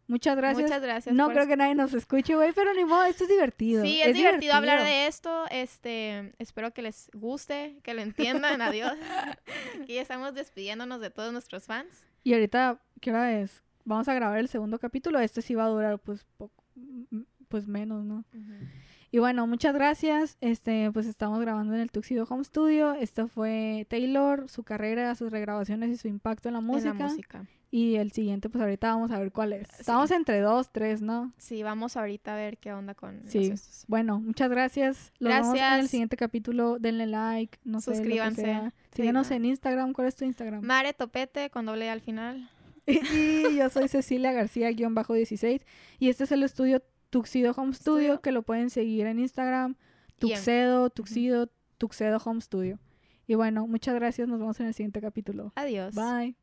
B: muchas gracias.
A: Muchas gracias.
B: no creo que nadie nos escuche, güey, pero ni modo, esto es divertido.
A: Sí, es, divertido, hablar de esto. Este, espero que les guste, que lo entiendan. Adiós. Aquí estamos despidiéndonos de todos nuestros fans.
B: Y ahorita, ¿qué hora es? Vamos a grabar el segundo capítulo. Este sí va a durar, pues, poco, pues menos, ¿no? Y bueno, muchas gracias. Este, pues estamos grabando en el Tuxedo Home Studio. Esto fue Taylor, su carrera, sus regrabaciones y su impacto en la música.
A: En la música.
B: Y el siguiente, pues ahorita vamos a ver cuál es.
A: Sí.
B: Estamos entre dos, tres, ¿no?
A: Sí, vamos ahorita a ver qué onda con
B: Sí. Bueno, muchas gracias. Los vemos en el
A: Gracias.
B: siguiente capítulo. Denle like, no sé,
A: Suscríbanse. Sí,
B: Síguenos
A: no.
B: en Instagram. ¿Cuál es tu Instagram?
A: Mare Topete con doble al final.
B: Y yo soy Cecilia García-16. Y este es el estudio Tuxedo Home Studio,
A: Studio.
B: que lo pueden seguir en Instagram. Tuxedo, Tuxedo, Tuxedo Home Studio. Y bueno, muchas gracias. Nos vemos en el siguiente capítulo.
A: Adiós.
B: Bye.